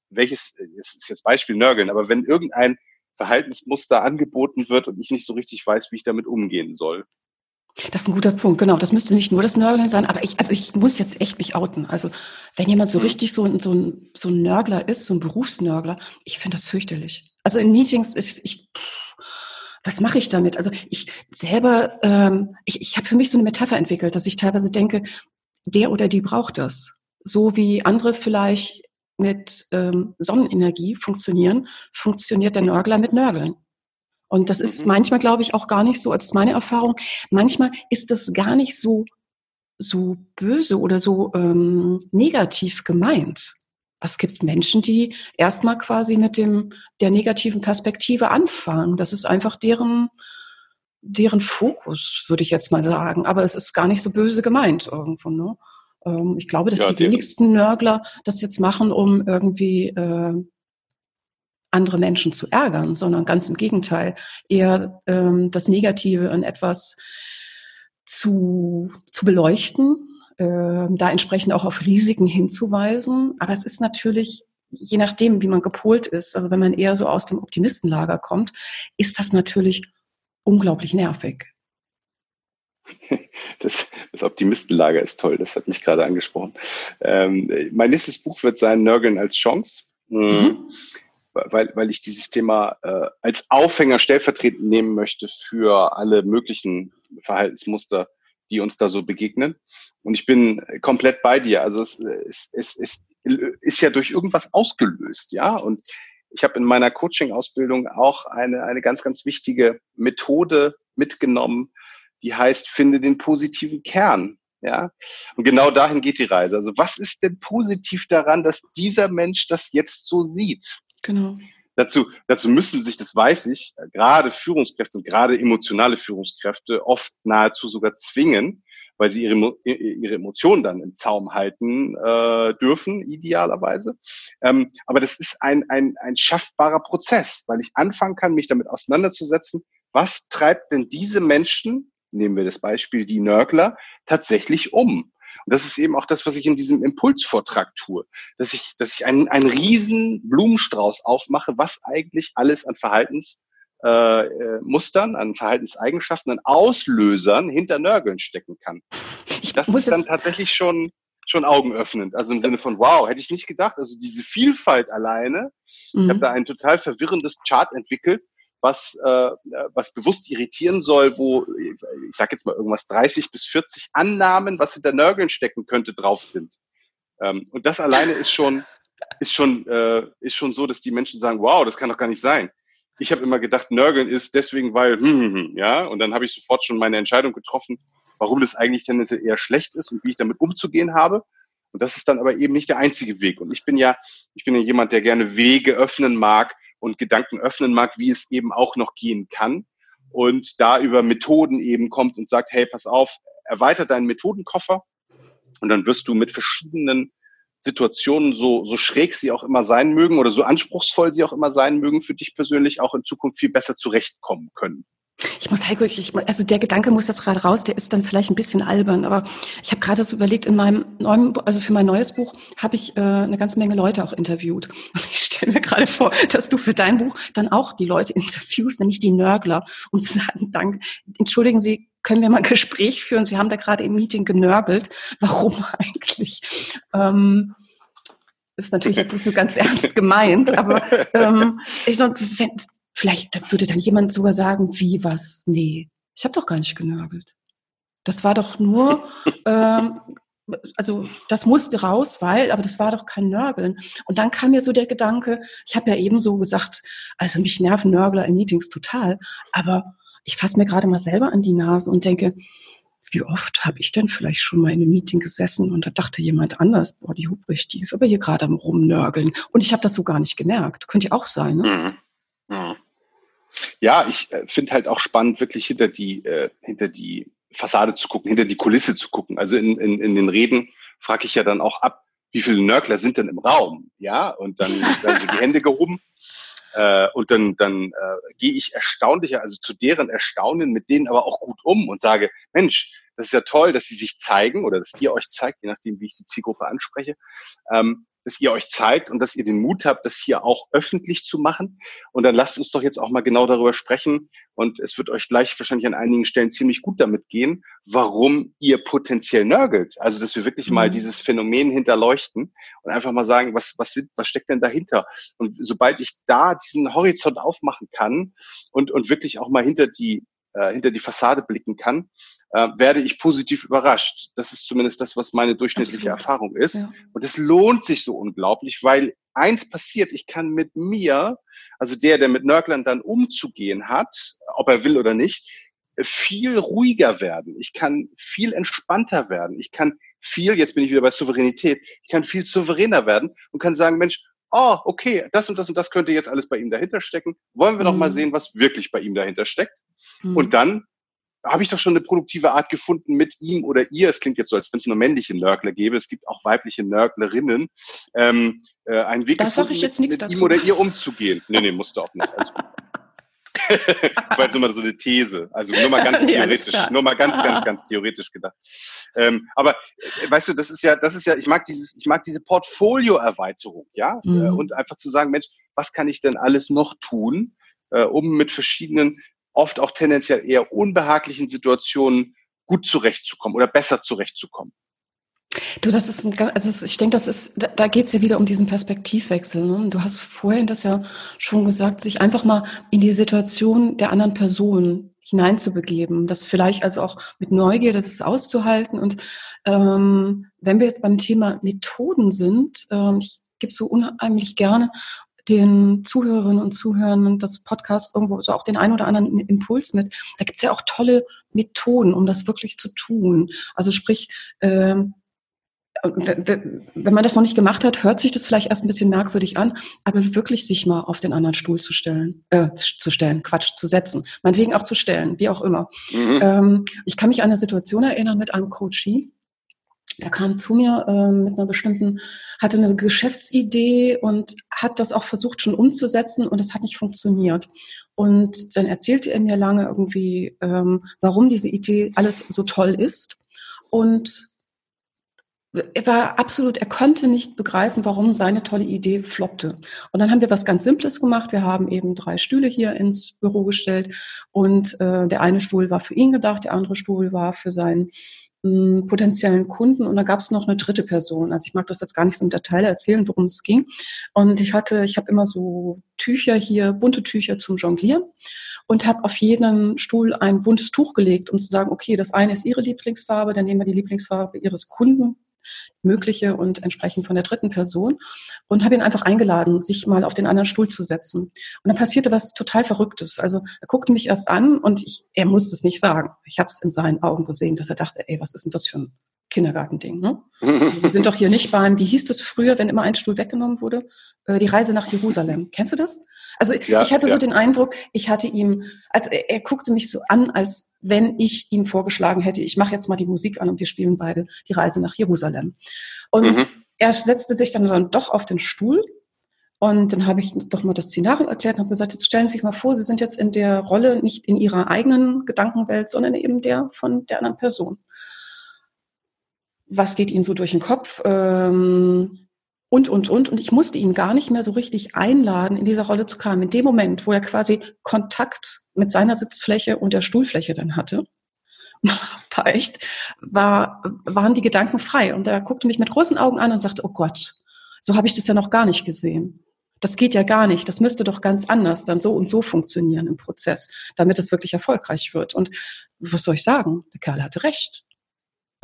welches, das ist jetzt Beispiel Nörgeln, aber wenn irgendein Verhaltensmuster angeboten wird und ich nicht so richtig weiß, wie ich damit umgehen soll. Das ist ein guter Punkt, genau. Das müsste nicht nur das Nörgeln sein, aber ich, also ich muss jetzt echt mich outen. Also wenn jemand so mhm. richtig so, so, ein, so ein Nörgler ist, so ein Berufsnörgler, ich finde das fürchterlich. Also in Meetings ist ich, was mache ich damit? Also ich selber, ähm, ich, ich habe für mich so eine Metapher entwickelt, dass ich teilweise denke, der oder die braucht das. So wie andere vielleicht mit ähm, Sonnenenergie funktionieren, funktioniert der Nörgler mit Nörgeln. Und das ist mhm. manchmal, glaube ich, auch gar nicht so, als meine Erfahrung, manchmal ist das gar nicht so, so böse oder so ähm, negativ gemeint. Es gibt Menschen, die erstmal quasi mit dem, der negativen Perspektive anfangen. Das ist einfach deren, deren Fokus, würde ich jetzt mal sagen. Aber es ist gar nicht so böse gemeint irgendwo. Ne? Ähm, ich glaube, dass ja, die wenigsten Nörgler das jetzt machen, um irgendwie äh, andere Menschen zu ärgern, sondern ganz im Gegenteil, eher ähm, das Negative in etwas zu, zu beleuchten, äh, da entsprechend auch auf Risiken hinzuweisen. Aber es ist natürlich, je nachdem, wie man gepolt ist, also wenn man eher so aus dem Optimistenlager kommt, ist das natürlich unglaublich nervig. Das, das Optimistenlager ist toll, das hat mich gerade angesprochen. Ähm, mein nächstes Buch wird sein Nörgeln als Chance. Mhm. Weil, weil ich dieses Thema äh, als Aufhänger stellvertretend nehmen möchte für alle möglichen Verhaltensmuster, die uns da so begegnen. Und ich bin komplett bei dir. Also es, es, es, es ist ja durch irgendwas ausgelöst, ja. Und ich habe in meiner Coaching-Ausbildung auch eine, eine ganz, ganz wichtige Methode mitgenommen, die heißt, finde den positiven Kern. Ja, und genau dahin geht die Reise. Also was ist denn positiv daran, dass dieser Mensch das jetzt so sieht? Genau. Dazu, dazu müssen sich, das weiß ich, gerade Führungskräfte und gerade emotionale Führungskräfte oft nahezu sogar zwingen, weil sie ihre, ihre Emotionen dann im Zaum halten äh, dürfen, idealerweise. Ähm, aber das ist ein, ein, ein schaffbarer Prozess, weil ich anfangen kann, mich damit auseinanderzusetzen, was treibt denn diese Menschen, nehmen wir das Beispiel die Nörgler, tatsächlich um? Und das ist eben auch das, was ich in diesem Impulsvortrag tue, dass ich, dass ich einen, einen riesen Blumenstrauß aufmache, was eigentlich alles an Verhaltensmustern, äh, an Verhaltenseigenschaften, an Auslösern hinter Nörgeln stecken kann. Ich das ist dann tatsächlich schon schon augenöffnend. Also im Sinne von, wow, hätte ich nicht gedacht. Also diese Vielfalt alleine. Mhm. Ich habe da ein total verwirrendes Chart entwickelt, was, äh, was bewusst irritieren soll, wo, ich sage jetzt mal irgendwas, 30 bis 40 Annahmen, was hinter Nörgeln stecken könnte, drauf sind. Ähm, und das alleine ist schon, ist schon, äh, ist schon so, dass die Menschen sagen, wow, das kann doch gar nicht sein. Ich habe immer gedacht, Nörgeln ist deswegen, weil, hm, hm, hm, ja, und dann habe ich sofort schon meine Entscheidung getroffen, warum das eigentlich tendenziell eher schlecht ist und wie ich damit umzugehen habe. Und das ist dann aber eben nicht der einzige Weg. Und ich bin ja, ich bin ja jemand, der gerne Wege öffnen mag, und Gedanken öffnen mag, wie es eben auch noch gehen kann. Und da über Methoden eben kommt und sagt, hey, pass auf, erweiter deinen Methodenkoffer und dann wirst du mit verschiedenen Situationen, so, so schräg sie auch immer sein mögen oder so anspruchsvoll sie auch immer sein mögen, für dich persönlich auch in Zukunft viel besser zurechtkommen können. Ich muss, Heiko, ich, also der Gedanke muss jetzt gerade raus, der ist dann vielleicht ein bisschen albern, aber ich habe gerade so überlegt, in meinem neuen, also für mein neues Buch habe ich äh, eine ganze Menge Leute auch interviewt. Und ich stelle mir gerade vor, dass du für dein Buch dann auch die Leute interviewst, nämlich die Nörgler, und sagen, danke, entschuldigen Sie, können wir mal ein Gespräch führen? Sie haben da gerade im Meeting genörgelt. Warum eigentlich? Ähm, ist natürlich jetzt nicht so ganz ernst gemeint, aber ähm, ich, wenn, Vielleicht würde dann jemand sogar sagen, wie was? Nee, ich habe doch gar nicht genörgelt. Das war doch nur, ähm, also das musste raus, weil, aber das war doch kein Nörgeln. Und dann kam mir so der Gedanke, ich habe ja eben so gesagt, also mich nerven Nörgler in Meetings total, aber ich fasse mir gerade mal selber an die Nase und denke, wie oft habe ich denn vielleicht schon mal in einem Meeting gesessen und da dachte jemand anders, boah, die Hubrich, die ist aber hier gerade am Rumnörgeln. Und ich habe das so gar nicht gemerkt. Könnte ja auch sein, ne? Ja, ich äh, finde halt auch spannend, wirklich hinter die, äh, hinter die Fassade zu gucken, hinter die Kulisse zu gucken. Also in, in, in den Reden frage ich ja dann auch ab, wie viele Nörgler sind denn im Raum? Ja, und dann werden so die Hände gehoben. Äh, und dann, dann äh, gehe ich erstaunlicher, also zu deren Erstaunen, mit denen aber auch gut um und sage, Mensch, das ist ja toll, dass sie sich zeigen oder dass ihr euch zeigt, je nachdem, wie ich die Zielgruppe anspreche. Ähm, dass ihr euch zeigt und dass ihr den Mut habt, das hier auch öffentlich zu machen. Und dann lasst uns doch jetzt auch mal genau darüber sprechen. Und es wird euch gleich wahrscheinlich an einigen Stellen ziemlich gut damit gehen, warum ihr potenziell nörgelt. Also, dass wir wirklich mhm. mal dieses Phänomen hinterleuchten und einfach mal sagen, was, was, sind, was steckt denn dahinter? Und sobald ich da diesen Horizont aufmachen kann und, und wirklich auch mal hinter die, äh, hinter die Fassade blicken kann, äh, werde ich positiv überrascht. Das ist zumindest das, was meine durchschnittliche Absolut. Erfahrung ist. Ja. Und es lohnt sich so unglaublich, weil eins passiert, ich kann mit mir, also der, der mit Nörglern dann umzugehen hat, ob er will oder nicht, viel ruhiger werden. Ich kann viel entspannter werden. Ich kann viel, jetzt bin ich wieder bei Souveränität, ich kann viel souveräner werden und kann sagen, Mensch, oh, okay, das und das und das könnte jetzt alles bei ihm dahinter stecken. Wollen wir mhm. noch mal mhm. sehen, was wirklich bei ihm dahinter steckt? Mhm. Und dann habe ich doch schon eine produktive Art gefunden, mit ihm oder ihr, es klingt jetzt so, als wenn es nur männliche Nörgler gäbe, es gibt auch weibliche Nörglerinnen, ähm, äh, einen Weg da gefunden, ich jetzt mit, mit ihm oder ihr umzugehen. Nee, nee, musste auch nicht. Also, das war jetzt nur mal so eine These. Also nur mal ganz theoretisch, ja, nur mal ganz, ganz, ganz theoretisch gedacht. Ähm, aber äh, weißt du, das ist ja, das ist ja, ich mag dieses, ich mag diese Portfolioerweiterung, ja, mhm. äh, und einfach zu sagen, Mensch, was kann ich denn alles noch tun, äh, um mit verschiedenen, oft auch tendenziell eher unbehaglichen Situationen gut zurechtzukommen oder besser zurechtzukommen. Du, das ist ein, also ich denke, das ist, da, da geht es ja wieder um diesen Perspektivwechsel. Ne? Du hast vorhin das ja schon gesagt, sich einfach mal in die Situation der anderen Person hineinzubegeben, das vielleicht also auch mit Neugierde das auszuhalten. Und ähm, wenn wir jetzt beim Thema Methoden sind, ähm, ich gebe so unheimlich gerne den Zuhörerinnen und Zuhörern das Podcast irgendwo so auch den einen oder anderen Impuls mit. Da gibt's ja auch tolle Methoden, um das wirklich zu tun. Also sprich, ähm, wenn man das noch nicht gemacht hat, hört sich das vielleicht erst ein bisschen merkwürdig an, aber wirklich sich mal auf den anderen Stuhl zu stellen, äh, zu stellen, Quatsch, zu setzen, meinetwegen auch zu stellen, wie auch immer. Mhm. Ähm, ich kann mich an eine Situation erinnern mit einem Coachie, der kam zu mir äh, mit einer bestimmten, hatte eine Geschäftsidee und hat das auch versucht schon umzusetzen und das hat nicht funktioniert. Und dann erzählte er mir lange irgendwie, ähm, warum diese Idee alles so toll ist. Und er war absolut, er konnte nicht begreifen, warum seine tolle Idee floppte. Und dann haben wir was ganz Simples gemacht. Wir haben eben drei Stühle hier ins Büro gestellt und äh, der eine Stuhl war für ihn gedacht, der andere Stuhl war für seinen potenziellen Kunden und da gab es noch eine dritte Person. Also ich mag das jetzt gar nicht so im Detail erzählen, worum es ging. Und ich hatte, ich habe immer so Tücher hier, bunte Tücher zum Jonglieren und habe auf jeden Stuhl ein buntes Tuch gelegt, um zu sagen, okay, das eine ist Ihre Lieblingsfarbe, dann nehmen wir die Lieblingsfarbe Ihres Kunden mögliche und entsprechend von der dritten Person und habe ihn einfach eingeladen, sich mal auf den anderen Stuhl zu setzen. Und dann passierte was total Verrücktes. Also er guckte mich erst an und ich, er musste es nicht sagen. Ich habe es in seinen Augen gesehen, dass er dachte, ey, was ist denn das für ein Kindergartending? Ne? Also, wir sind doch hier nicht beim, wie hieß das früher, wenn immer ein Stuhl weggenommen wurde? Äh, die Reise nach Jerusalem. Kennst du das? Also ja, ich hatte ja. so den Eindruck, ich hatte ihm, als er, er, guckte mich so an, als wenn ich ihm vorgeschlagen hätte, ich mache jetzt mal die Musik an und wir spielen beide die Reise nach Jerusalem. Und mhm. er setzte sich dann, dann doch auf den Stuhl und dann habe ich doch mal das Szenario erklärt und habe gesagt, jetzt stellen Sie sich mal vor, Sie sind jetzt in der Rolle nicht in Ihrer eigenen Gedankenwelt, sondern eben der von der anderen Person. Was geht Ihnen so durch den Kopf? Ähm, und, und, und. Und ich musste ihn gar nicht mehr so richtig einladen, in dieser Rolle zu kommen. In dem Moment, wo er quasi Kontakt mit seiner Sitzfläche und der Stuhlfläche dann hatte, war echt, war, waren die Gedanken frei. Und er guckte mich mit großen Augen an und sagte, oh Gott, so habe ich das ja noch gar nicht gesehen. Das geht ja gar nicht. Das müsste doch ganz anders dann so und so funktionieren im Prozess, damit es wirklich erfolgreich wird. Und was soll ich sagen? Der Kerl hatte recht.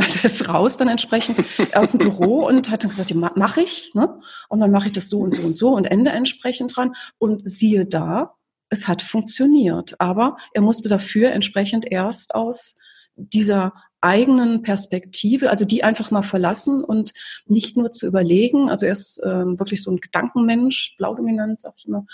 Also ist raus dann entsprechend aus dem Büro und hat dann gesagt, ja, mache ich. Ne? Und dann mache ich das so und so und so und Ende entsprechend dran. Und siehe da, es hat funktioniert. Aber er musste dafür entsprechend erst aus dieser eigenen Perspektive, also die einfach mal verlassen und nicht nur zu überlegen, also er ist ähm, wirklich so ein Gedankenmensch, blaudominant, sag ich immer,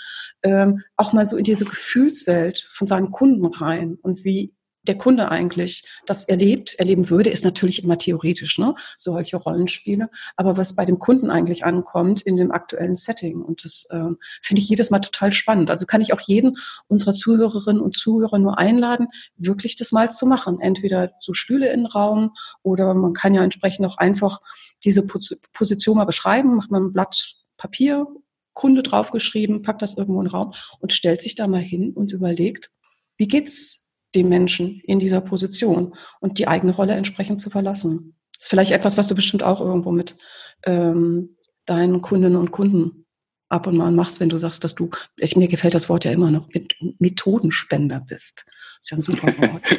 ähm, auch mal so in diese Gefühlswelt von seinen Kunden rein und wie der Kunde eigentlich das erlebt, erleben würde, ist natürlich immer theoretisch, ne? solche Rollenspiele. Aber was bei dem Kunden eigentlich ankommt in dem aktuellen Setting. Und das äh, finde ich jedes Mal total spannend. Also kann ich auch jeden unserer Zuhörerinnen und Zuhörer nur einladen, wirklich das mal zu machen. Entweder so Stühle in den Raum oder man kann ja entsprechend auch einfach diese Position mal beschreiben, macht man ein Blatt Papier, Kunde draufgeschrieben, packt das irgendwo in den Raum und stellt sich da mal hin und überlegt, wie geht's den Menschen in dieser Position und die eigene Rolle entsprechend zu verlassen. Das ist vielleicht etwas, was du bestimmt auch irgendwo mit ähm, deinen Kundinnen und Kunden ab und mal machst, wenn du sagst, dass du, ich, mir gefällt das Wort ja immer noch, mit Methodenspender bist. Das ist ja ein super Wort.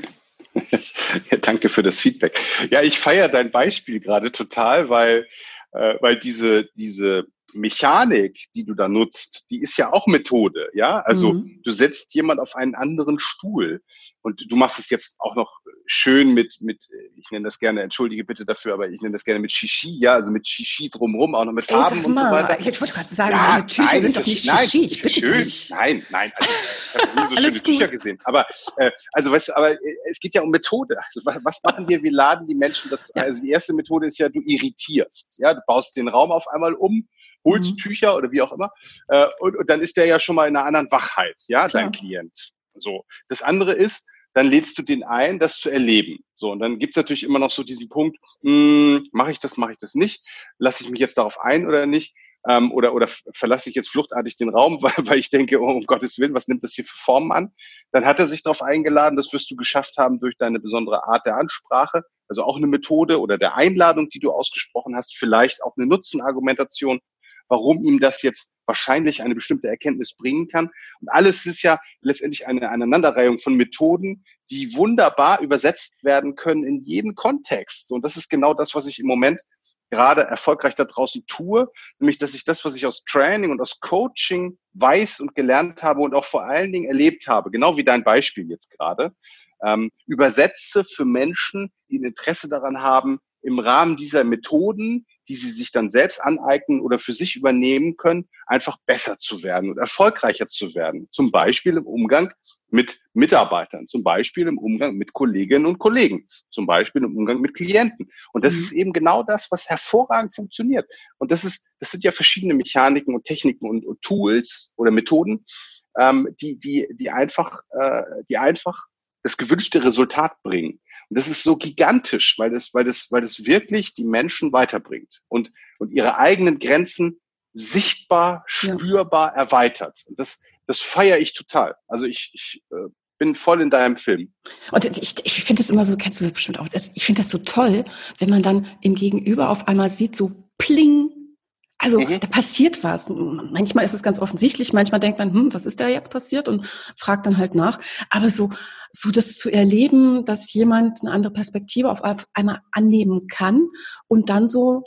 ja, danke für das Feedback. Ja, ich feiere dein Beispiel gerade total, weil, äh, weil diese, diese Mechanik, die du da nutzt, die ist ja auch Methode, ja. Also mhm. du setzt jemand auf einen anderen Stuhl und du machst es jetzt auch noch schön mit, mit, ich nenne das gerne, entschuldige bitte dafür, aber ich nenne das gerne mit Shishi, ja, also mit Shishi drumherum, auch noch mit Farben Ey, und so weiter. Ich wollte gerade sagen, ja, meine Tücher nein, sind doch nicht nein, Shishi, ich bitte schön. dich. Nein, nein, also ich habe nie so schöne gut. Tücher gesehen. Aber, äh, also weißt du, aber äh, es geht ja um Methode. Also was, was machen wir? Wir laden die Menschen dazu. Ja. Also die erste Methode ist ja, du irritierst. Ja, du baust den Raum auf einmal um holst mhm. Tücher oder wie auch immer. Äh, und, und dann ist der ja schon mal in einer anderen Wachheit, ja, Klar. dein Klient. So. Das andere ist, dann lädst du den ein, das zu erleben. So, und dann gibt's natürlich immer noch so diesen Punkt, hm, mache ich das, mache ich das nicht? Lasse ich mich jetzt darauf ein oder nicht? Ähm, oder, oder verlasse ich jetzt fluchtartig den Raum, weil, weil ich denke, oh, um Gottes Willen, was nimmt das hier für Formen an? Dann hat er sich darauf eingeladen, das wirst du geschafft haben durch deine besondere Art der Ansprache, also auch eine Methode oder der Einladung, die du ausgesprochen hast, vielleicht auch eine Nutzenargumentation warum ihm das jetzt wahrscheinlich eine bestimmte Erkenntnis bringen kann. Und alles ist ja letztendlich eine Aneinanderreihung von Methoden, die wunderbar übersetzt werden können in jeden Kontext. Und das ist genau das, was ich im Moment gerade erfolgreich da draußen tue, nämlich dass ich das, was ich aus Training und aus Coaching weiß und gelernt habe und auch vor allen Dingen erlebt habe, genau wie dein Beispiel jetzt gerade, ähm, übersetze für Menschen, die ein Interesse daran haben, im Rahmen dieser Methoden die sie sich dann selbst aneignen oder für sich übernehmen können, einfach besser zu werden und erfolgreicher zu werden. Zum Beispiel im Umgang mit Mitarbeitern, zum Beispiel im Umgang mit Kolleginnen und Kollegen, zum Beispiel im Umgang mit Klienten. Und das mhm. ist eben genau das, was hervorragend funktioniert. Und das ist, das sind ja verschiedene Mechaniken und Techniken und, und Tools oder Methoden, ähm, die, die, die einfach, äh, die einfach das gewünschte Resultat bringen. Und das ist so gigantisch, weil das, weil das, weil das wirklich die Menschen weiterbringt und, und ihre eigenen Grenzen sichtbar, spürbar ja. erweitert. Und das, das feiere ich total. Also ich, ich äh, bin voll in deinem Film. Und ich, ich finde das immer so, kennst du bestimmt auch, ich finde das so toll, wenn man dann im Gegenüber auf einmal sieht, so pling, also mhm. da passiert was. Manchmal ist es ganz offensichtlich, manchmal denkt man, hm, was ist da jetzt passiert und fragt dann halt nach. Aber so, so das zu erleben, dass jemand eine andere Perspektive auf einmal annehmen kann und dann so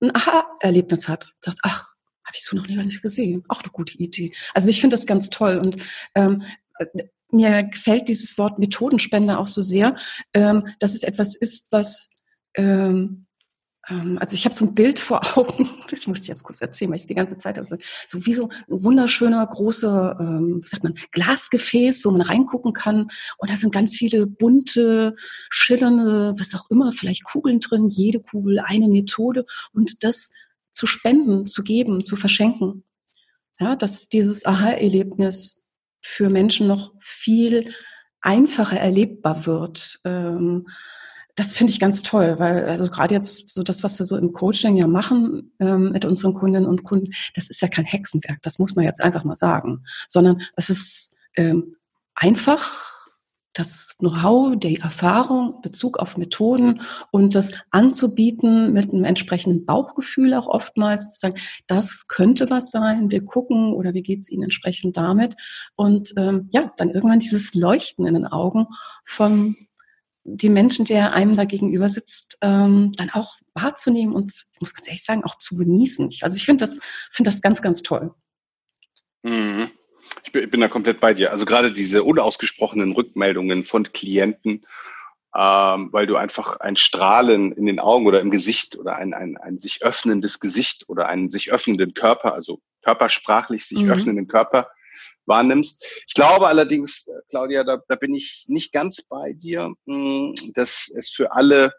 ein Aha-Erlebnis hat. Sagt, ach, habe ich so noch nie nicht gesehen. Auch eine gute Idee. Also ich finde das ganz toll und ähm, mir gefällt dieses Wort Methodenspender auch so sehr, ähm, dass es etwas ist, was ähm, also ich habe so ein Bild vor Augen, das muss ich jetzt kurz erzählen, weil ich die ganze Zeit habe, so wie so ein wunderschöner große, ähm, wie sagt man, Glasgefäß, wo man reingucken kann und da sind ganz viele bunte, schillernde, was auch immer, vielleicht Kugeln drin, jede Kugel eine Methode und das zu spenden, zu geben, zu verschenken. Ja, dass dieses Aha-Erlebnis für Menschen noch viel einfacher erlebbar wird. Ähm, das finde ich ganz toll, weil also gerade jetzt so das, was wir so im Coaching ja machen ähm, mit unseren Kundinnen und Kunden, das ist ja kein Hexenwerk, das muss man jetzt einfach mal sagen, sondern es ist ähm, einfach das Know-how, die Erfahrung, Bezug auf Methoden und das anzubieten mit einem entsprechenden Bauchgefühl auch oftmals, zu sagen, das könnte was sein, wir gucken oder wie geht es Ihnen entsprechend damit? Und ähm, ja, dann irgendwann dieses Leuchten in den Augen von die Menschen, der einem da gegenüber sitzt, ähm, dann auch wahrzunehmen und, ich muss ganz ehrlich sagen, auch zu genießen. Also ich finde das, finde das ganz, ganz toll. Mhm. Ich, bin, ich bin da komplett bei dir. Also gerade diese unausgesprochenen Rückmeldungen von Klienten, ähm, weil du einfach ein Strahlen in den Augen oder im Gesicht oder ein, ein, ein sich öffnendes Gesicht oder einen sich öffnenden Körper, also körpersprachlich sich mhm. öffnenden Körper wahrnimmst. Ich glaube allerdings, äh, Claudia, da, da bin ich nicht ganz bei dir, hm, dass es für alle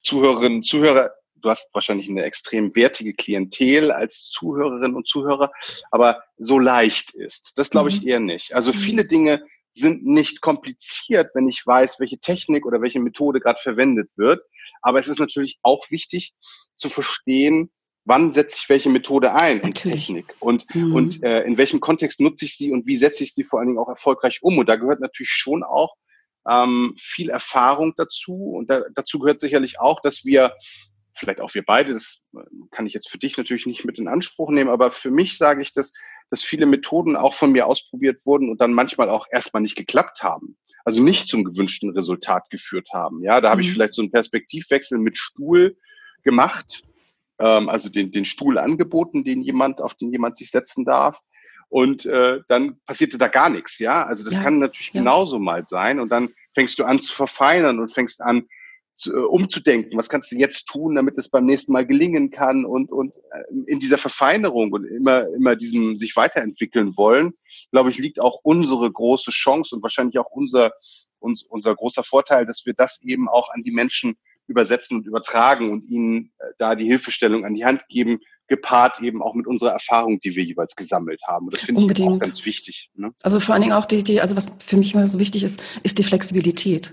Zuhörerinnen und Zuhörer, du hast wahrscheinlich eine extrem wertige Klientel als Zuhörerinnen und Zuhörer, aber so leicht ist. Das glaube ich mhm. eher nicht. Also mhm. viele Dinge sind nicht kompliziert, wenn ich weiß, welche Technik oder welche Methode gerade verwendet wird. Aber es ist natürlich auch wichtig zu verstehen, wann setze ich welche Methode ein in Technik und, mhm. und äh, in welchem Kontext nutze ich sie und wie setze ich sie vor allen Dingen auch erfolgreich um. Und da gehört natürlich schon auch ähm, viel Erfahrung dazu. Und da, dazu gehört sicherlich auch, dass wir, vielleicht auch wir beide, das äh, kann ich jetzt für dich natürlich nicht mit in Anspruch nehmen, aber für mich sage ich, dass, dass viele Methoden auch von mir ausprobiert wurden und dann manchmal auch erstmal nicht geklappt haben. also nicht zum gewünschten Resultat geführt haben. Ja, da habe mhm. ich vielleicht so einen Perspektivwechsel mit Stuhl gemacht, ähm, also den, den Stuhl angeboten, den jemand, auf den jemand sich setzen darf. Und äh, dann passierte da gar nichts, ja. Also das ja, kann natürlich ja. genauso mal sein. Und dann fängst du an zu verfeinern und fängst an zu, äh, umzudenken. Was kannst du jetzt tun, damit es beim nächsten Mal gelingen kann? Und, und äh, in dieser Verfeinerung und immer, immer diesem sich weiterentwickeln wollen, glaube ich, liegt auch unsere große Chance und wahrscheinlich auch unser, uns, unser großer Vorteil, dass wir das eben auch an die Menschen übersetzen und übertragen und ihnen äh, da die Hilfestellung an die Hand geben, gepaart eben auch mit unserer Erfahrung, die wir jeweils gesammelt haben. Und das finde ich auch ganz wichtig. Ne? Also vor allen Dingen auch die, die, also was für mich immer so wichtig ist, ist die Flexibilität.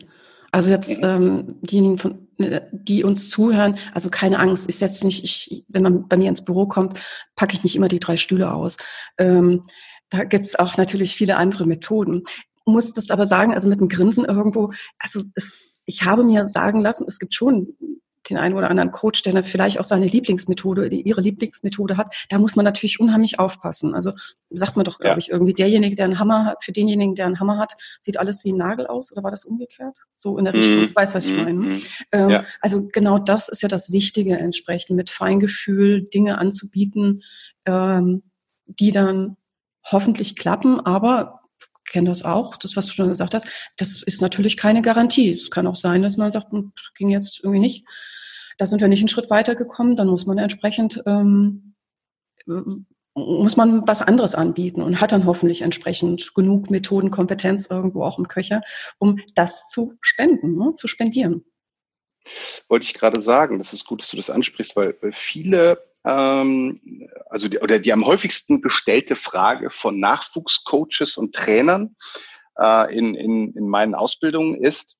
Also jetzt mhm. ähm, diejenigen, von, äh, die uns zuhören, also keine Angst, ich setze nicht, ich, wenn man bei mir ins Büro kommt, packe ich nicht immer die drei Stühle aus. Ähm, da gibt's auch natürlich viele andere Methoden. Muss das aber sagen, also mit einem Grinsen irgendwo, also es, ich habe mir sagen lassen, es gibt schon den einen oder anderen Coach, der vielleicht auch seine Lieblingsmethode, ihre Lieblingsmethode hat, da muss man natürlich unheimlich aufpassen. Also sagt man doch, glaube ja. ich, irgendwie, derjenige, der einen Hammer hat, für denjenigen, der einen Hammer hat, sieht alles wie ein Nagel aus, oder war das umgekehrt? So in der Richtung, mm. weiß, was ich mm. meine. Mm. Ähm, ja. Also genau das ist ja das Wichtige entsprechend, mit Feingefühl Dinge anzubieten, ähm, die dann hoffentlich klappen, aber kenne das auch, das, was du schon gesagt hast, das ist natürlich keine Garantie. Es kann auch sein, dass man sagt, hm, ging jetzt irgendwie nicht. Da sind wir nicht einen Schritt weitergekommen, dann muss man entsprechend, ähm, muss man was anderes anbieten und hat dann hoffentlich entsprechend genug Methoden, Kompetenz irgendwo auch im Köcher, um das zu spenden, ne, zu spendieren. Wollte ich gerade sagen, das ist gut, dass du das ansprichst, weil viele ähm, also die, oder die am häufigsten gestellte Frage von Nachwuchscoaches und Trainern äh, in, in, in meinen Ausbildungen ist,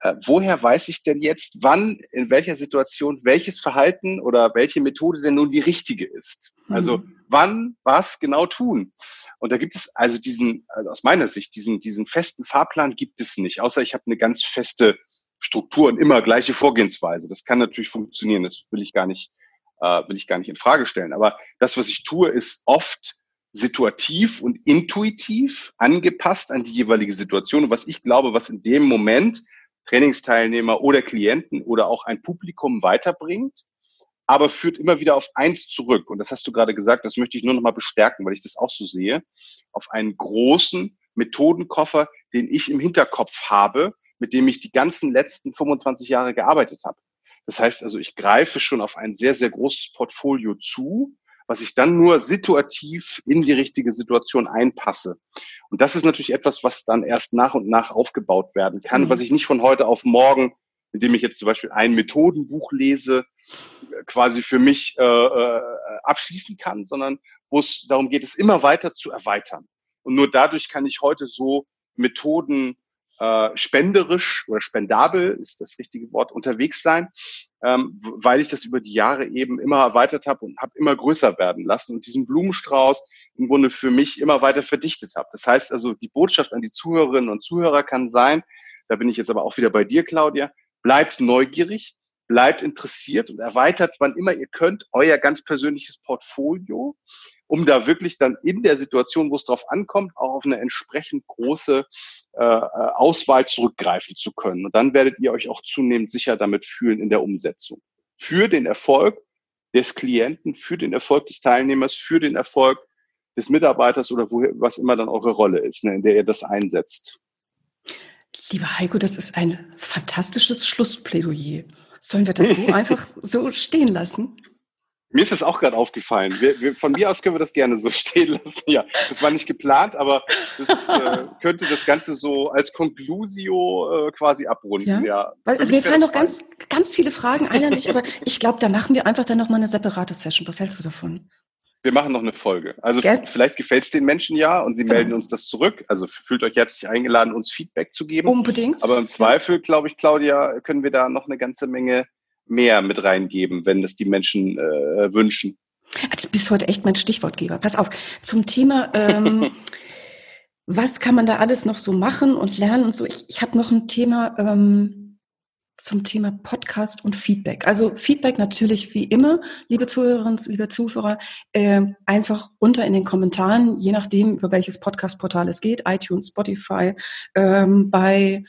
äh, woher weiß ich denn jetzt, wann, in welcher Situation welches Verhalten oder welche Methode denn nun die richtige ist? Also mhm. wann was genau tun? Und da gibt es also diesen, also aus meiner Sicht, diesen, diesen festen Fahrplan gibt es nicht, außer ich habe eine ganz feste Struktur und immer gleiche Vorgehensweise. Das kann natürlich funktionieren, das will ich gar nicht äh, will ich gar nicht in Frage stellen. Aber das, was ich tue, ist oft situativ und intuitiv angepasst an die jeweilige Situation. Und was ich glaube, was in dem Moment Trainingsteilnehmer oder Klienten oder auch ein Publikum weiterbringt, aber führt immer wieder auf eins zurück. Und das hast du gerade gesagt, das möchte ich nur noch mal bestärken, weil ich das auch so sehe, auf einen großen Methodenkoffer, den ich im Hinterkopf habe, mit dem ich die ganzen letzten 25 Jahre gearbeitet habe. Das heißt also, ich greife schon auf ein sehr, sehr großes Portfolio zu, was ich dann nur situativ in die richtige Situation einpasse. Und das ist natürlich etwas, was dann erst nach und nach aufgebaut werden kann, mhm. was ich nicht von heute auf morgen, indem ich jetzt zum Beispiel ein Methodenbuch lese, quasi für mich äh, äh, abschließen kann, sondern wo es darum geht, es immer weiter zu erweitern. Und nur dadurch kann ich heute so Methoden äh, spenderisch oder spendabel ist das richtige Wort unterwegs sein, ähm, weil ich das über die Jahre eben immer erweitert habe und habe immer größer werden lassen und diesen Blumenstrauß im Grunde für mich immer weiter verdichtet habe. Das heißt also, die Botschaft an die Zuhörerinnen und Zuhörer kann sein, da bin ich jetzt aber auch wieder bei dir, Claudia, bleibt neugierig, bleibt interessiert und erweitert, wann immer ihr könnt, euer ganz persönliches Portfolio um da wirklich dann in der Situation, wo es drauf ankommt, auch auf eine entsprechend große äh, äh, Auswahl zurückgreifen zu können. Und dann werdet ihr euch auch zunehmend sicher damit fühlen in der Umsetzung. Für den Erfolg des Klienten, für den Erfolg des Teilnehmers, für den Erfolg des Mitarbeiters oder wo, was immer dann eure Rolle ist, ne, in der ihr das einsetzt. Lieber Heiko, das ist ein fantastisches Schlussplädoyer. Sollen wir das so einfach so stehen lassen? Mir ist das auch gerade aufgefallen. Wir, wir, von mir aus können wir das gerne so stehen lassen. Ja, das war nicht geplant, aber das äh, könnte das Ganze so als Conclusio äh, quasi abrunden. Ja, ja. Weil, also mir fallen noch ganz, ganz viele Fragen ein an dich, aber ich glaube, da machen wir einfach dann noch mal eine separate Session. Was hältst du davon? Wir machen noch eine Folge. Also Gell? vielleicht gefällt es den Menschen ja und sie genau. melden uns das zurück. Also fühlt euch herzlich eingeladen, uns Feedback zu geben. Unbedingt. Aber im Zweifel, glaube ich, Claudia, können wir da noch eine ganze Menge mehr mit reingeben, wenn es die Menschen äh, wünschen. Also du bist heute echt mein Stichwortgeber. Pass auf, zum Thema, ähm, was kann man da alles noch so machen und lernen und so. Ich, ich habe noch ein Thema, ähm, zum Thema Podcast und Feedback. Also Feedback natürlich wie immer, liebe Zuhörerinnen, liebe Zuhörer, äh, einfach runter in den Kommentaren, je nachdem, über welches Podcast-Portal es geht, iTunes, Spotify, ähm, bei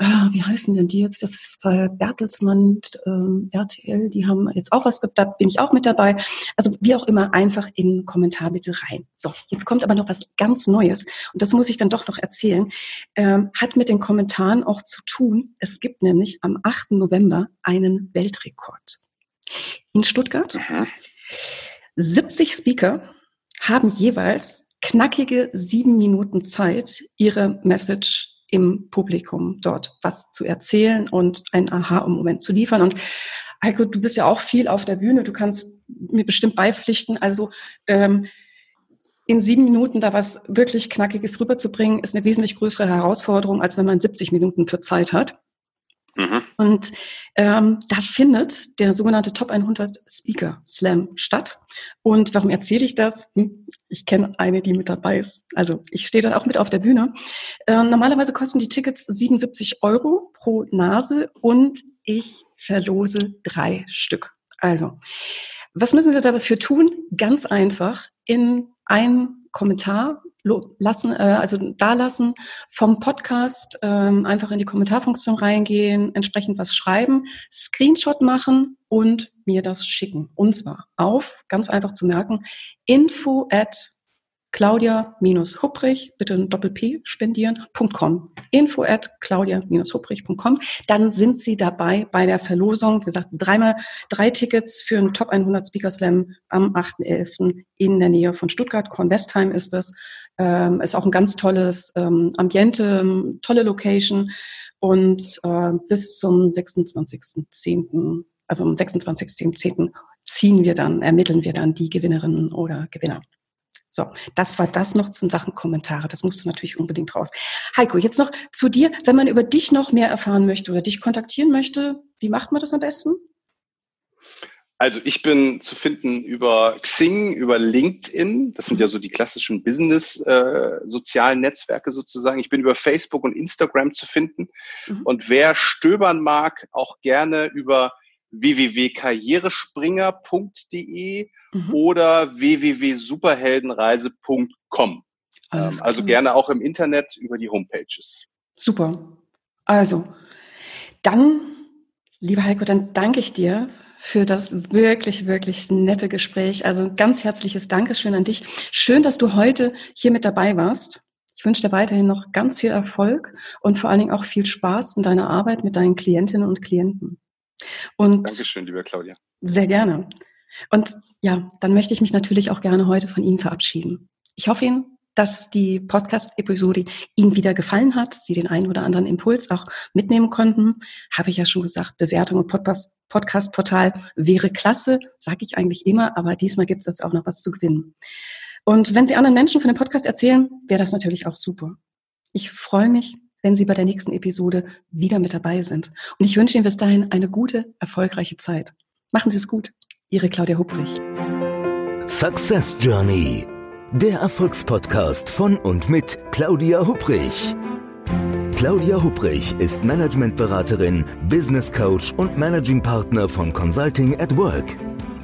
wie heißen denn die jetzt? Das ist bei Bertelsmann, ähm, RTL, die haben jetzt auch was, da bin ich auch mit dabei. Also wie auch immer, einfach in den Kommentar bitte rein. So, jetzt kommt aber noch was ganz Neues und das muss ich dann doch noch erzählen. Ähm, hat mit den Kommentaren auch zu tun. Es gibt nämlich am 8. November einen Weltrekord. In Stuttgart. Mhm. 70 Speaker haben jeweils knackige sieben Minuten Zeit, ihre Message im Publikum dort was zu erzählen und ein Aha-Moment zu liefern. Und Heiko, du bist ja auch viel auf der Bühne, du kannst mir bestimmt beipflichten. Also ähm, in sieben Minuten da was wirklich Knackiges rüberzubringen, ist eine wesentlich größere Herausforderung, als wenn man 70 Minuten für Zeit hat. Mhm. Und ähm, da findet der sogenannte Top 100 Speaker Slam statt. Und warum erzähle ich das? Hm, ich kenne eine, die mit dabei ist. Also ich stehe dann auch mit auf der Bühne. Äh, normalerweise kosten die Tickets 77 Euro pro Nase und ich verlose drei Stück. Also, was müssen Sie dafür tun? Ganz einfach in ein Kommentar lassen, äh, also da lassen vom Podcast ähm, einfach in die Kommentarfunktion reingehen, entsprechend was schreiben, Screenshot machen und mir das schicken. Und zwar auf, ganz einfach zu merken, info at claudia-hupprich, bitte ein Doppel-P spendieren, info at claudia-hupprich.com. Dann sind Sie dabei bei der Verlosung, wie gesagt, dreimal, drei Tickets für einen Top 100 Speaker Slam am 8.11. in der Nähe von Stuttgart. Kornwestheim ist das. Ähm, ist auch ein ganz tolles ähm, Ambiente, tolle Location. Und äh, bis zum 26.10., also am 26.10. ziehen wir dann, ermitteln wir dann die Gewinnerinnen oder Gewinner. So, das war das noch zu Sachen Kommentare. Das musst du natürlich unbedingt raus. Heiko, jetzt noch zu dir. Wenn man über dich noch mehr erfahren möchte oder dich kontaktieren möchte, wie macht man das am besten? Also ich bin zu finden über Xing, über LinkedIn. Das sind ja so die klassischen Business-sozialen äh, Netzwerke sozusagen. Ich bin über Facebook und Instagram zu finden. Mhm. Und wer stöbern mag, auch gerne über www.karrierespringer.de mhm. oder www.superheldenreise.com. Ähm, also gerne auch im Internet über die Homepages. Super. Also, dann, lieber Heiko, dann danke ich dir für das wirklich, wirklich nette Gespräch. Also ein ganz herzliches Dankeschön an dich. Schön, dass du heute hier mit dabei warst. Ich wünsche dir weiterhin noch ganz viel Erfolg und vor allen Dingen auch viel Spaß in deiner Arbeit mit deinen Klientinnen und Klienten. Und Dankeschön, liebe Claudia. Sehr gerne. Und ja, dann möchte ich mich natürlich auch gerne heute von Ihnen verabschieden. Ich hoffe Ihnen, dass die Podcast-Episode Ihnen wieder gefallen hat, Sie den einen oder anderen Impuls auch mitnehmen konnten. Habe ich ja schon gesagt, Bewertung und Podcast-Portal wäre klasse, sage ich eigentlich immer, aber diesmal gibt es jetzt auch noch was zu gewinnen. Und wenn Sie anderen Menschen von dem Podcast erzählen, wäre das natürlich auch super. Ich freue mich, wenn Sie bei der nächsten Episode wieder mit dabei sind. Und ich wünsche Ihnen bis dahin eine gute, erfolgreiche Zeit. Machen Sie es gut. Ihre Claudia Hupprich. Success Journey. Der Erfolgspodcast von und mit Claudia Hupprich. Claudia Hupprich ist Managementberaterin, Business Coach und Managing Partner von Consulting at Work.